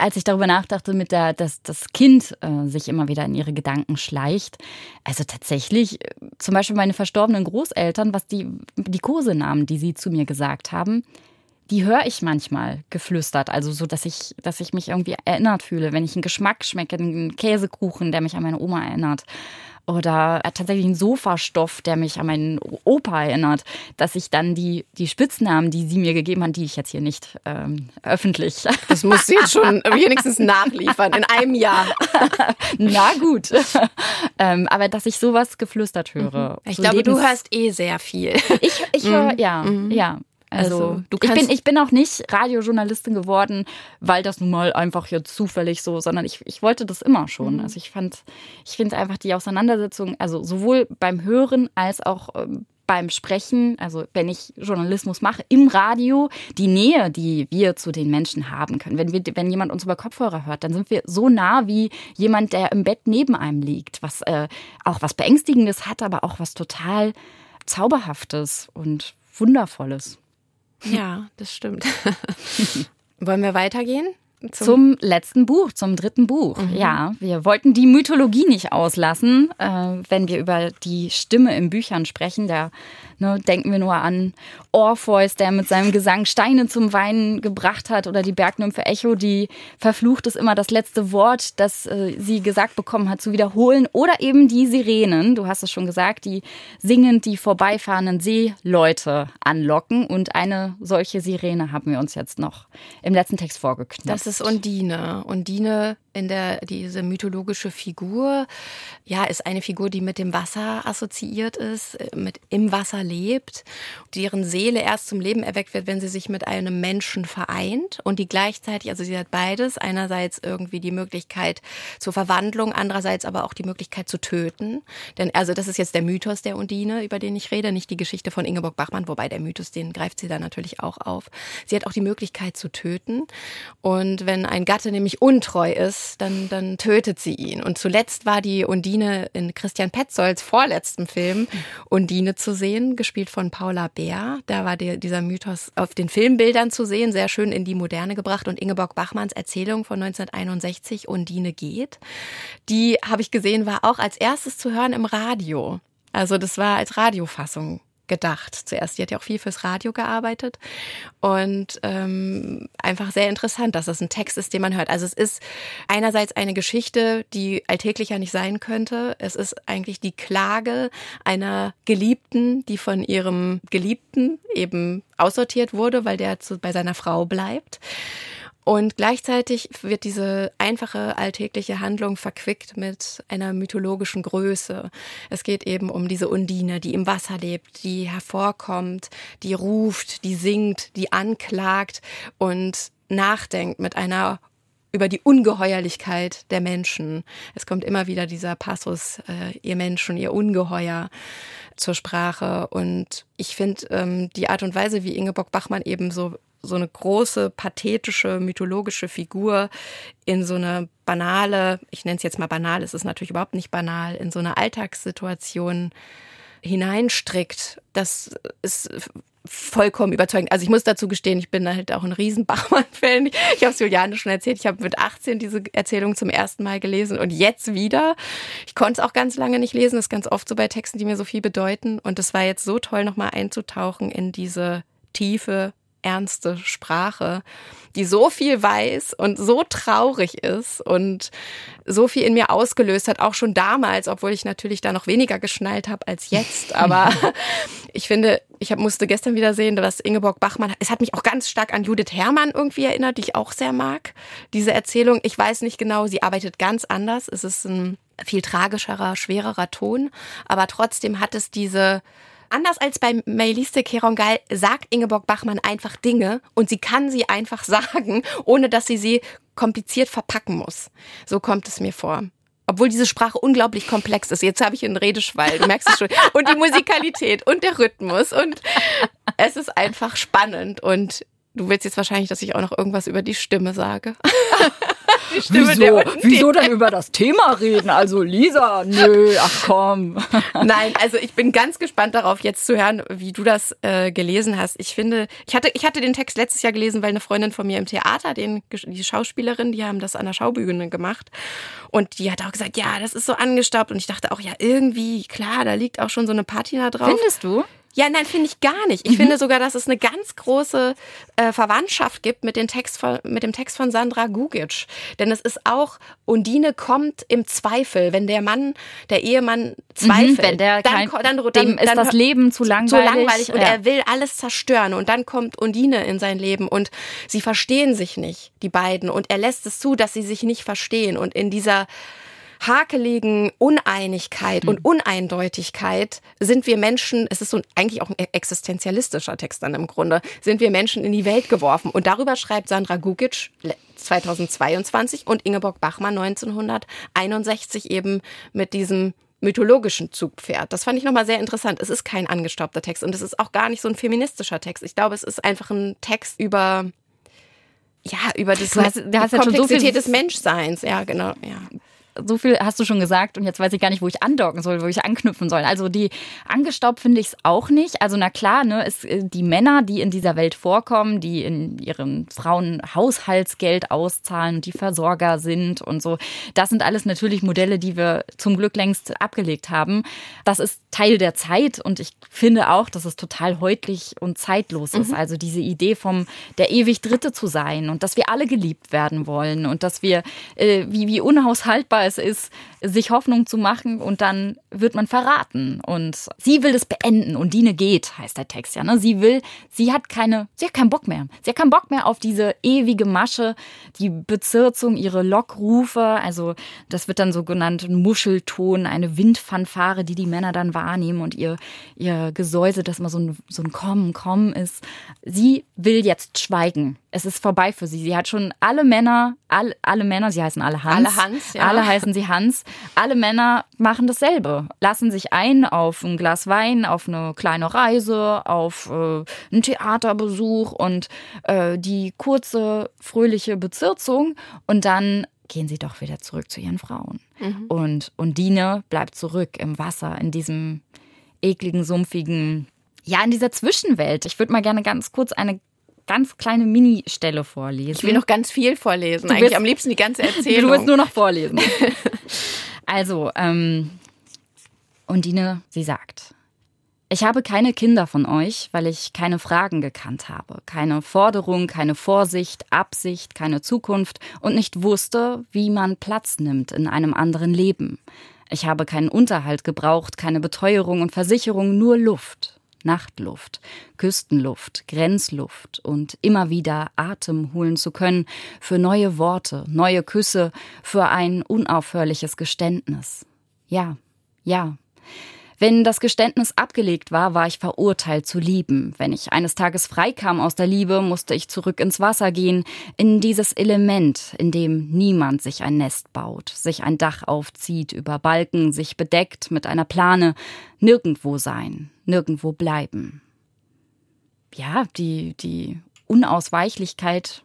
als ich darüber nachdachte, mit der, dass das Kind äh, sich immer wieder in ihre Gedanken schleicht, also tatsächlich, äh, zum Beispiel meine verstorbenen Großeltern, was die, die Kosenamen, die sie zu mir gesagt haben, die höre ich manchmal geflüstert, also so, dass ich, dass ich mich irgendwie erinnert fühle, wenn ich einen Geschmack schmecke, einen Käsekuchen, der mich an meine Oma erinnert oder tatsächlich ein Sofastoff, der mich an meinen Opa erinnert, dass ich dann die, die Spitznamen, die sie mir gegeben hat, die ich jetzt hier nicht ähm, öffentlich. Das muss sie jetzt schon wenigstens nachliefern in einem Jahr. Na gut. ähm, aber dass ich sowas geflüstert höre. Ich so glaube, Lebens du hörst eh sehr viel. Ich, ich höre, mhm. ja, mhm. ja. Also, also du ich, bin, ich bin auch nicht Radiojournalistin geworden, weil das nun mal einfach jetzt zufällig so, sondern ich, ich wollte das immer schon. Mhm. Also ich fand, ich finde einfach die Auseinandersetzung, also sowohl beim Hören als auch ähm, beim Sprechen, also wenn ich Journalismus mache, im Radio, die Nähe, die wir zu den Menschen haben können. Wenn, wir, wenn jemand uns über Kopfhörer hört, dann sind wir so nah wie jemand, der im Bett neben einem liegt, was äh, auch was Beängstigendes hat, aber auch was total Zauberhaftes und Wundervolles. Ja, das stimmt. Wollen wir weitergehen? Zum, zum, letzten Buch, zum dritten Buch. Mhm. Ja, wir wollten die Mythologie nicht auslassen, äh, wenn wir über die Stimme in Büchern sprechen. Der Ne, denken wir nur an Orpheus, der mit seinem Gesang Steine zum Weinen gebracht hat, oder die Bergnymphe Echo, die verflucht ist, immer das letzte Wort, das äh, sie gesagt bekommen hat, zu wiederholen. Oder eben die Sirenen, du hast es schon gesagt, die singend die vorbeifahrenden Seeleute anlocken. Und eine solche Sirene haben wir uns jetzt noch im letzten Text vorgeknüpft. Ist Undine. Undine in der diese mythologische Figur ja ist eine Figur, die mit dem Wasser assoziiert ist, äh, mit im Wasser lebt, deren Seele erst zum Leben erweckt wird, wenn sie sich mit einem Menschen vereint und die gleichzeitig, also sie hat beides, einerseits irgendwie die Möglichkeit zur Verwandlung, andererseits aber auch die Möglichkeit zu töten. Denn also das ist jetzt der Mythos der Undine, über den ich rede, nicht die Geschichte von Ingeborg Bachmann, wobei der Mythos den greift sie da natürlich auch auf. Sie hat auch die Möglichkeit zu töten und Und wenn ein Gatte nämlich untreu ist, dann, dann tötet sie ihn. Und zuletzt war die Undine in Christian Petzolds vorletzten Film Undine zu sehen, gespielt von Paula Bär. Da war der, dieser Mythos auf den Filmbildern zu sehen, sehr schön in die Moderne gebracht. Und Ingeborg Bachmanns Erzählung von 1961, Undine geht, die habe ich gesehen, war auch als erstes zu hören im Radio. Also das war als Radiofassung gedacht. Zuerst, die hat ja auch viel fürs Radio gearbeitet und ähm, einfach sehr interessant, dass das ein Text ist, den man hört. Also es ist einerseits eine Geschichte, die alltäglicher nicht sein könnte. Es ist eigentlich die Klage einer Geliebten, die von ihrem Geliebten eben aussortiert wurde, weil der zu, bei seiner Frau bleibt. Und gleichzeitig wird diese einfache alltägliche Handlung verquickt mit einer mythologischen Größe. Es geht eben um diese Undine, die im Wasser lebt, die hervorkommt, die ruft, die singt, die anklagt und nachdenkt mit einer über die Ungeheuerlichkeit der Menschen. Es kommt immer wieder dieser Passus, äh, ihr Menschen, ihr Ungeheuer zur Sprache. Und ich finde ähm, die Art und Weise, wie Ingeborg Bachmann eben so so eine große, pathetische, mythologische Figur in so eine banale, ich nenne es jetzt mal banal, es ist natürlich überhaupt nicht banal, in so eine Alltagssituation hineinstrickt. Das ist vollkommen überzeugend. Also ich muss dazu gestehen, ich bin halt auch ein riesen Bachmann-Fan. Ich habe es Juliane schon erzählt. Ich habe mit 18 diese Erzählung zum ersten Mal gelesen und jetzt wieder. Ich konnte es auch ganz lange nicht lesen. Das ist ganz oft so bei Texten, die mir so viel bedeuten. Und es war jetzt so toll, nochmal einzutauchen in diese tiefe ernste Sprache, die so viel weiß und so traurig ist und so viel in mir ausgelöst hat, auch schon damals, obwohl ich natürlich da noch weniger geschnallt habe als jetzt. Aber ich finde, ich hab, musste gestern wieder sehen, dass Ingeborg Bachmann, es hat mich auch ganz stark an Judith Herrmann irgendwie erinnert, die ich auch sehr mag. Diese Erzählung, ich weiß nicht genau, sie arbeitet ganz anders. Es ist ein viel tragischerer, schwererer Ton, aber trotzdem hat es diese Anders als bei Meiliste Kerongal sagt Ingeborg Bachmann einfach Dinge und sie kann sie einfach sagen, ohne dass sie sie kompliziert verpacken muss. So kommt es mir vor. Obwohl diese Sprache unglaublich komplex ist. Jetzt habe ich einen Redeschwall, du merkst es schon. Und die Musikalität und der Rhythmus. Und es ist einfach spannend. Und du willst jetzt wahrscheinlich, dass ich auch noch irgendwas über die Stimme sage. die Stimme Wieso? Wieso denn über das Thema reden? Also Lisa, nö, ach komm. Nein, also ich bin ganz gespannt darauf, jetzt zu hören, wie du das äh, gelesen hast. Ich finde, ich hatte, ich hatte den Text letztes Jahr gelesen, weil eine Freundin von mir im Theater, den, die Schauspielerin, die haben das an der Schaubühne gemacht. Und die hat auch gesagt, ja, das ist so angestaubt. Und ich dachte auch, ja, irgendwie, klar, da liegt auch schon so eine Patina drauf. Findest du? Ja, nein, finde ich gar nicht. Ich mhm. finde sogar, dass es eine ganz große äh, Verwandtschaft gibt mit dem, Text von, mit dem Text von Sandra Gugic. Denn es ist auch, Undine kommt im Zweifel, wenn der Mann, der Ehemann zweifelt. Mhm, wenn der dann, kein, dann, dann, dem ist das Leben zu langweilig. Zu langweilig und ja. er will alles zerstören. Und dann kommt Undine in sein Leben und sie verstehen sich nicht, die beiden. Und er lässt es zu, dass sie sich nicht verstehen. Und in dieser hakeligen Uneinigkeit und hm. Uneindeutigkeit sind wir Menschen, es ist so eigentlich auch ein existenzialistischer Text dann im Grunde, sind wir Menschen in die Welt geworfen. Und darüber schreibt Sandra Gugic 2022 und Ingeborg Bachmann 1961 eben mit diesem mythologischen Zugpferd. Das fand ich nochmal sehr interessant. Es ist kein angestaubter Text und es ist auch gar nicht so ein feministischer Text. Ich glaube, es ist einfach ein Text über ja, über das, du hast, du hast Komplexität ja des Menschseins. Ja, genau. Ja so viel hast du schon gesagt und jetzt weiß ich gar nicht, wo ich andocken soll, wo ich anknüpfen soll. Also die angestaubt finde ich es auch nicht. Also na klar, ne, es, äh, die Männer, die in dieser Welt vorkommen, die in ihren Frauen Haushaltsgeld auszahlen, die Versorger sind und so, das sind alles natürlich Modelle, die wir zum Glück längst abgelegt haben. Das ist Teil der Zeit und ich finde auch, dass es total häutlich und zeitlos mhm. ist. Also diese Idee vom der ewig Dritte zu sein und dass wir alle geliebt werden wollen und dass wir äh, wie wie unhaushaltbar es ist, sich Hoffnung zu machen und dann wird man verraten. Und sie will das beenden und Dine geht, heißt der Text ja. Ne? Sie will, sie hat keine, sie hat keinen Bock mehr. Sie hat keinen Bock mehr auf diese ewige Masche, die Bezirzung, ihre Lockrufe. Also das wird dann so genannt Muschelton, eine Windfanfare, die die Männer dann wahrnehmen und ihr, ihr Gesäuse, das immer so ein, so ein Kommen, Kommen ist. Sie will jetzt schweigen. Es ist vorbei für sie. Sie hat schon alle Männer, all, alle Männer, sie heißen alle Hans. Alle Hans, ja. Alle heißen sie Hans. Alle Männer machen dasselbe. Lassen sich ein auf ein Glas Wein, auf eine kleine Reise, auf äh, einen Theaterbesuch und äh, die kurze, fröhliche Bezirzung. Und dann gehen sie doch wieder zurück zu ihren Frauen. Mhm. Und Undine bleibt zurück im Wasser, in diesem ekligen, sumpfigen, ja, in dieser Zwischenwelt. Ich würde mal gerne ganz kurz eine ganz kleine Mini-Stelle vorlesen. Ich will noch ganz viel vorlesen. Du Eigentlich willst, am liebsten die ganze Erzählung. Du willst nur noch vorlesen. also, ähm, Undine, sie sagt, ich habe keine Kinder von euch, weil ich keine Fragen gekannt habe, keine Forderung, keine Vorsicht, Absicht, keine Zukunft und nicht wusste, wie man Platz nimmt in einem anderen Leben. Ich habe keinen Unterhalt gebraucht, keine Beteuerung und Versicherung, nur Luft. Nachtluft, Küstenluft, Grenzluft und immer wieder Atem holen zu können für neue Worte, neue Küsse, für ein unaufhörliches Geständnis. Ja, ja. Wenn das Geständnis abgelegt war, war ich verurteilt zu lieben. Wenn ich eines Tages freikam aus der Liebe, musste ich zurück ins Wasser gehen, in dieses Element, in dem niemand sich ein Nest baut, sich ein Dach aufzieht, über Balken sich bedeckt mit einer Plane, nirgendwo sein, nirgendwo bleiben. Ja, die, die Unausweichlichkeit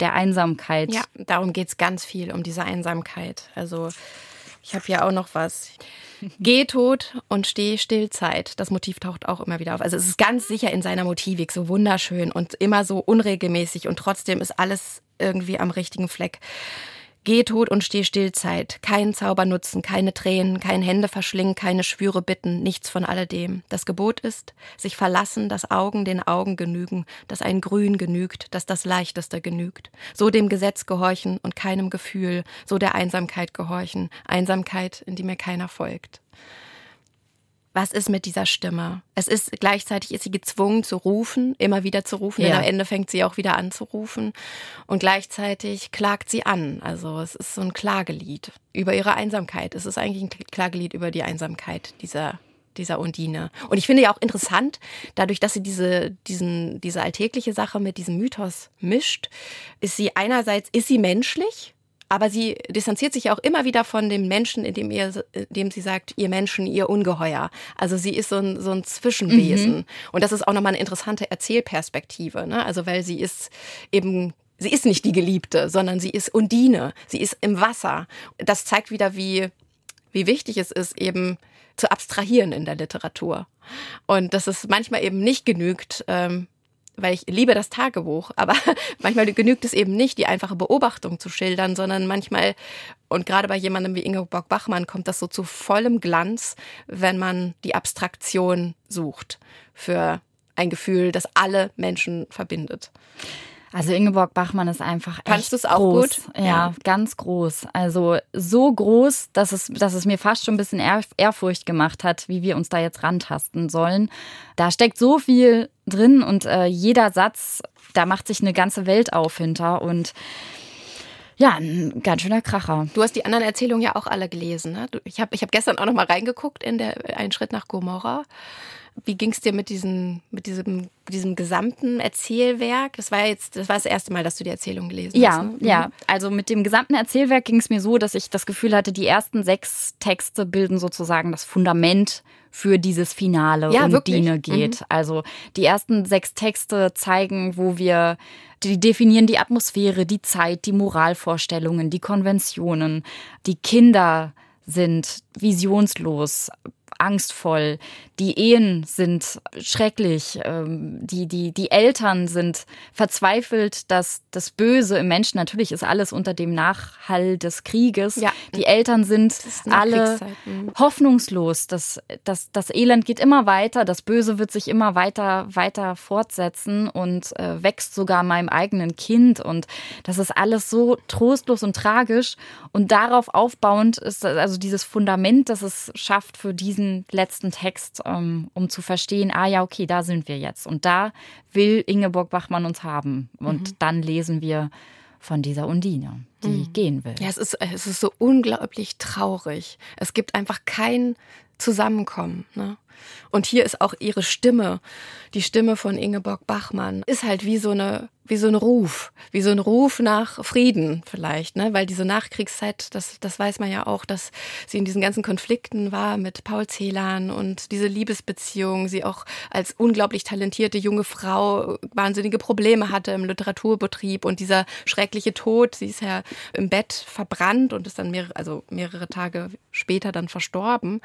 der Einsamkeit. Ja, darum geht es ganz viel, um diese Einsamkeit. Also ich habe ja auch noch was. Geh tot und steh still Zeit. Das Motiv taucht auch immer wieder auf. Also es ist ganz sicher in seiner Motivik so wunderschön und immer so unregelmäßig und trotzdem ist alles irgendwie am richtigen Fleck. Geh tot und steh still Zeit. Kein Zauber nutzen, keine Tränen, kein Hände verschlingen, keine Schwüre bitten, nichts von alledem. Das Gebot ist, sich verlassen, dass Augen den Augen genügen, dass ein Grün genügt, dass das Leichteste genügt. So dem Gesetz gehorchen und keinem Gefühl, so der Einsamkeit gehorchen, Einsamkeit, in die mir keiner folgt was ist mit dieser Stimme? Es ist gleichzeitig ist sie gezwungen zu rufen, immer wieder zu rufen, ja. denn am Ende fängt sie auch wieder an zu rufen und gleichzeitig klagt sie an. Also es ist so ein Klagelied über ihre Einsamkeit. Es ist eigentlich ein Klagelied über die Einsamkeit dieser dieser Undine. Und ich finde ja auch interessant, dadurch, dass sie diese, diesen, diese alltägliche Sache mit diesem Mythos mischt, ist sie einerseits, ist sie menschlich, aber sie distanziert sich auch immer wieder von dem Menschen, indem, ihr, indem sie sagt, ihr Menschen, ihr Ungeheuer. Also sie ist so ein, so ein Zwischenwesen. Mhm. Und das ist auch nochmal eine interessante Erzählperspektive. Ne? Also weil sie ist eben Sie ist nicht die Geliebte, sondern sie ist Undine. Sie ist im Wasser. Das zeigt wieder, wie, wie wichtig es ist, eben zu abstrahieren in der Literatur. Und dass es manchmal eben nicht genügt, ähm, weil ich liebe das Tagebuch, aber manchmal genügt es eben nicht, die einfache Beobachtung zu schildern, sondern manchmal, und gerade bei jemandem wie Ingeborg Bachmann, kommt das so zu vollem Glanz, wenn man die Abstraktion sucht für ein Gefühl, das alle Menschen verbindet. Also Ingeborg Bachmann ist einfach Fandest echt auch groß. gut? Ja, ja, ganz groß. Also so groß, dass es, dass es mir fast schon ein bisschen Ehrfurcht gemacht hat, wie wir uns da jetzt rantasten sollen. Da steckt so viel drin und äh, jeder Satz, da macht sich eine ganze Welt auf hinter und ja, ein ganz schöner Kracher. Du hast die anderen Erzählungen ja auch alle gelesen. Ne? Ich habe ich hab gestern auch noch mal reingeguckt in der Ein Schritt nach Gomorra. Wie ging es dir mit, diesen, mit diesem, diesem gesamten Erzählwerk? Das war jetzt, das war das erste Mal, dass du die Erzählung gelesen ja, hast. Ne? Ja, mhm. also mit dem gesamten Erzählwerk ging es mir so, dass ich das Gefühl hatte, die ersten sechs Texte bilden sozusagen das Fundament für dieses Finale ja, um wirklich? Dine geht. Mhm. Also die ersten sechs Texte zeigen, wo wir die definieren die Atmosphäre, die Zeit, die Moralvorstellungen, die Konventionen. Die Kinder sind visionslos, angstvoll, die Ehen sind schrecklich, ähm, die, die, die Eltern sind verzweifelt, dass das Böse im Menschen, natürlich ist alles unter dem Nachhall des Krieges, ja. die Eltern sind alle hoffnungslos, das, das, das Elend geht immer weiter, das Böse wird sich immer weiter, weiter fortsetzen und äh, wächst sogar meinem eigenen Kind. Und das ist alles so trostlos und tragisch. Und darauf aufbauend ist also dieses Fundament, das es schafft für diesen letzten Text, ähm, um zu verstehen, ah ja, okay, da sind wir jetzt. Und da will Ingeborg Bachmann uns haben. Und mhm. dann lesen wir von dieser Undine, die mhm. gehen will. Ja, es ist, es ist so unglaublich traurig. Es gibt einfach kein Zusammenkommen. Ne? Und hier ist auch ihre Stimme, die Stimme von Ingeborg Bachmann, ist halt wie so eine wie so ein Ruf, wie so ein Ruf nach Frieden vielleicht, ne? Weil diese Nachkriegszeit, das, das weiß man ja auch, dass sie in diesen ganzen Konflikten war mit Paul Celan und diese Liebesbeziehung, sie auch als unglaublich talentierte junge Frau wahnsinnige Probleme hatte im Literaturbetrieb und dieser schreckliche Tod, sie ist ja im Bett verbrannt und ist dann mehrere, also mehrere Tage später dann verstorben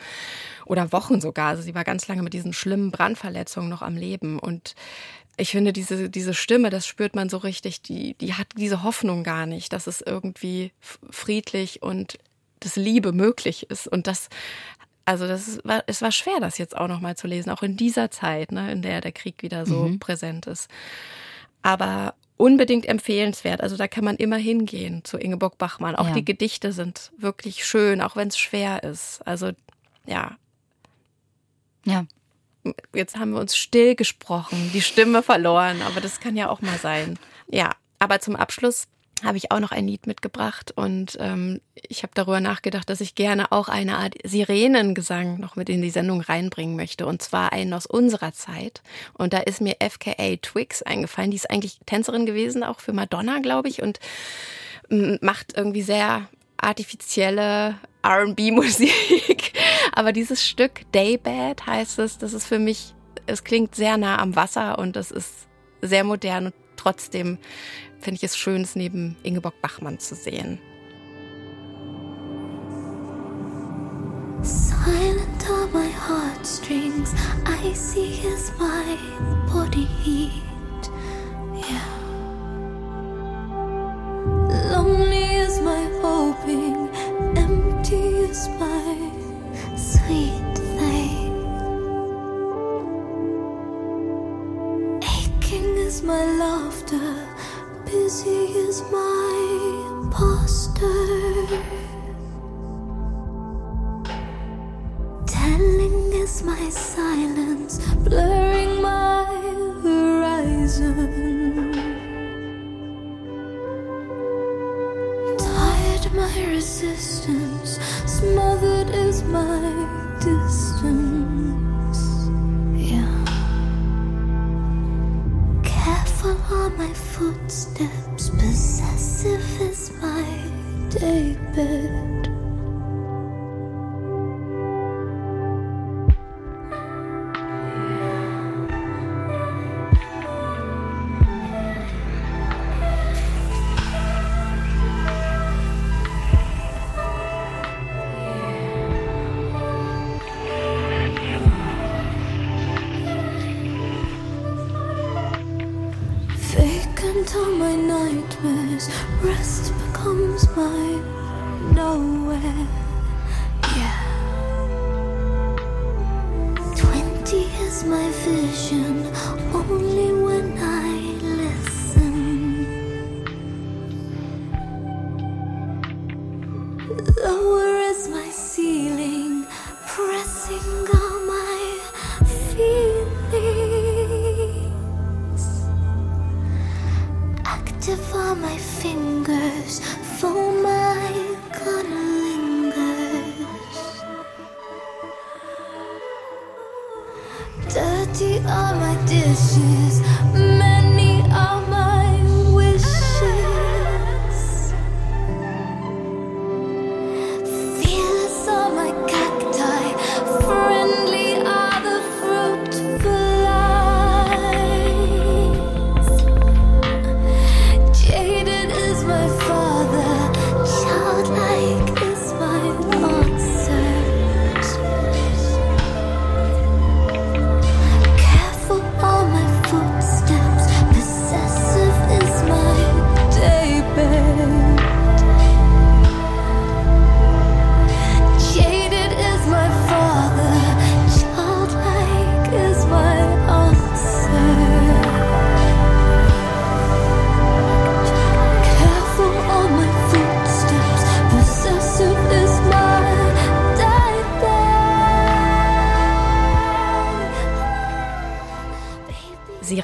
oder Wochen sogar. Also sie war ganz lange mit diesen schlimmen Brandverletzungen noch am Leben und ich finde, diese, diese Stimme, das spürt man so richtig, die, die hat diese Hoffnung gar nicht, dass es irgendwie friedlich und das Liebe möglich ist. Und das, also das war, es war schwer, das jetzt auch nochmal zu lesen, auch in dieser Zeit, ne, in der der Krieg wieder so mhm. präsent ist. Aber unbedingt empfehlenswert. Also da kann man immer hingehen zu Ingeborg Bachmann. Auch ja. die Gedichte sind wirklich schön, auch wenn es schwer ist. Also ja. Ja, jetzt haben wir uns still gesprochen, die Stimme verloren, aber das kann ja auch mal sein. Ja, aber zum Abschluss habe ich auch noch ein Lied mitgebracht und ähm, ich habe darüber nachgedacht, dass ich gerne auch eine Art Sirenengesang noch mit in die Sendung reinbringen möchte und zwar einen aus unserer Zeit und da ist mir FKA Twix eingefallen, die ist eigentlich Tänzerin gewesen, auch für Madonna, glaube ich und macht irgendwie sehr artifizielle RB-Musik. Aber dieses Stück Daybed heißt es, das ist für mich, es klingt sehr nah am Wasser und es ist sehr modern und trotzdem finde ich es schön, es neben Ingeborg Bachmann zu sehen. Silent are my heartstrings, I see is my body heat. Yeah. Lonely is my hoping, empty is my Aching is my laughter, busy is my posture. Telling is my silence, blurring my horizon. Resistance, smothered is my distance. Yeah. Careful are my footsteps, possessive is my daybed. rest becomes my nowhere.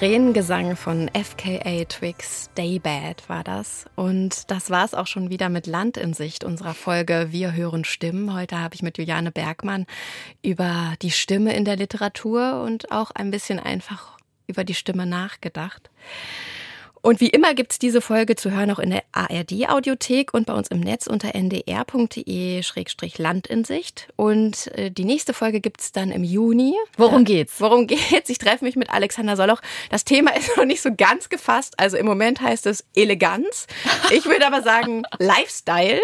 Sirenengesang von FKA Twix, Daybad war das. Und das war es auch schon wieder mit Land in Sicht unserer Folge Wir hören Stimmen. Heute habe ich mit Juliane Bergmann über die Stimme in der Literatur und auch ein bisschen einfach über die Stimme nachgedacht. Und wie immer gibt es diese Folge zu hören auch in der ARD-Audiothek und bei uns im Netz unter ndr.de-landinsicht. Und äh, die nächste Folge gibt es dann im Juni. Worum geht's? Worum geht's? Ich treffe mich mit Alexander Soloch. Das Thema ist noch nicht so ganz gefasst. Also im Moment heißt es Eleganz. Ich würde aber sagen Lifestyle.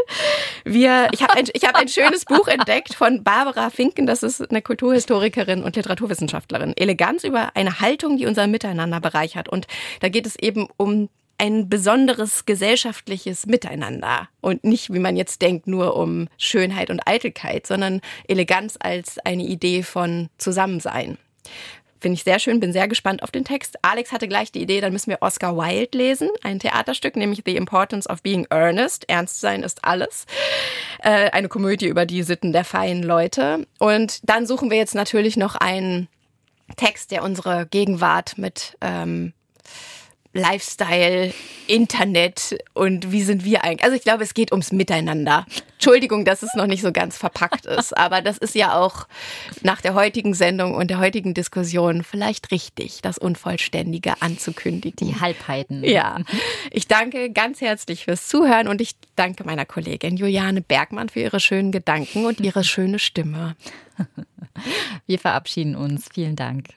Wir, ich habe ein, ich hab ein schönes Buch entdeckt von Barbara Finken. Das ist eine Kulturhistorikerin und Literaturwissenschaftlerin. Eleganz über eine Haltung, die unser Miteinander bereichert. Und da geht es eben um um ein besonderes gesellschaftliches Miteinander und nicht, wie man jetzt denkt, nur um Schönheit und Eitelkeit, sondern Eleganz als eine Idee von Zusammensein. Finde ich sehr schön, bin sehr gespannt auf den Text. Alex hatte gleich die Idee, dann müssen wir Oscar Wilde lesen, ein Theaterstück, nämlich The Importance of Being Earnest. Ernst sein ist alles. Äh, eine Komödie über die Sitten der feinen Leute. Und dann suchen wir jetzt natürlich noch einen Text, der unsere Gegenwart mit ähm, Lifestyle, Internet und wie sind wir eigentlich? Also ich glaube, es geht ums Miteinander. Entschuldigung, dass es noch nicht so ganz verpackt ist, aber das ist ja auch nach der heutigen Sendung und der heutigen Diskussion vielleicht richtig, das Unvollständige anzukündigen. Die Halbheiten. Ja. Ich danke ganz herzlich fürs Zuhören und ich danke meiner Kollegin Juliane Bergmann für ihre schönen Gedanken und ihre schöne Stimme. Wir verabschieden uns. Vielen Dank.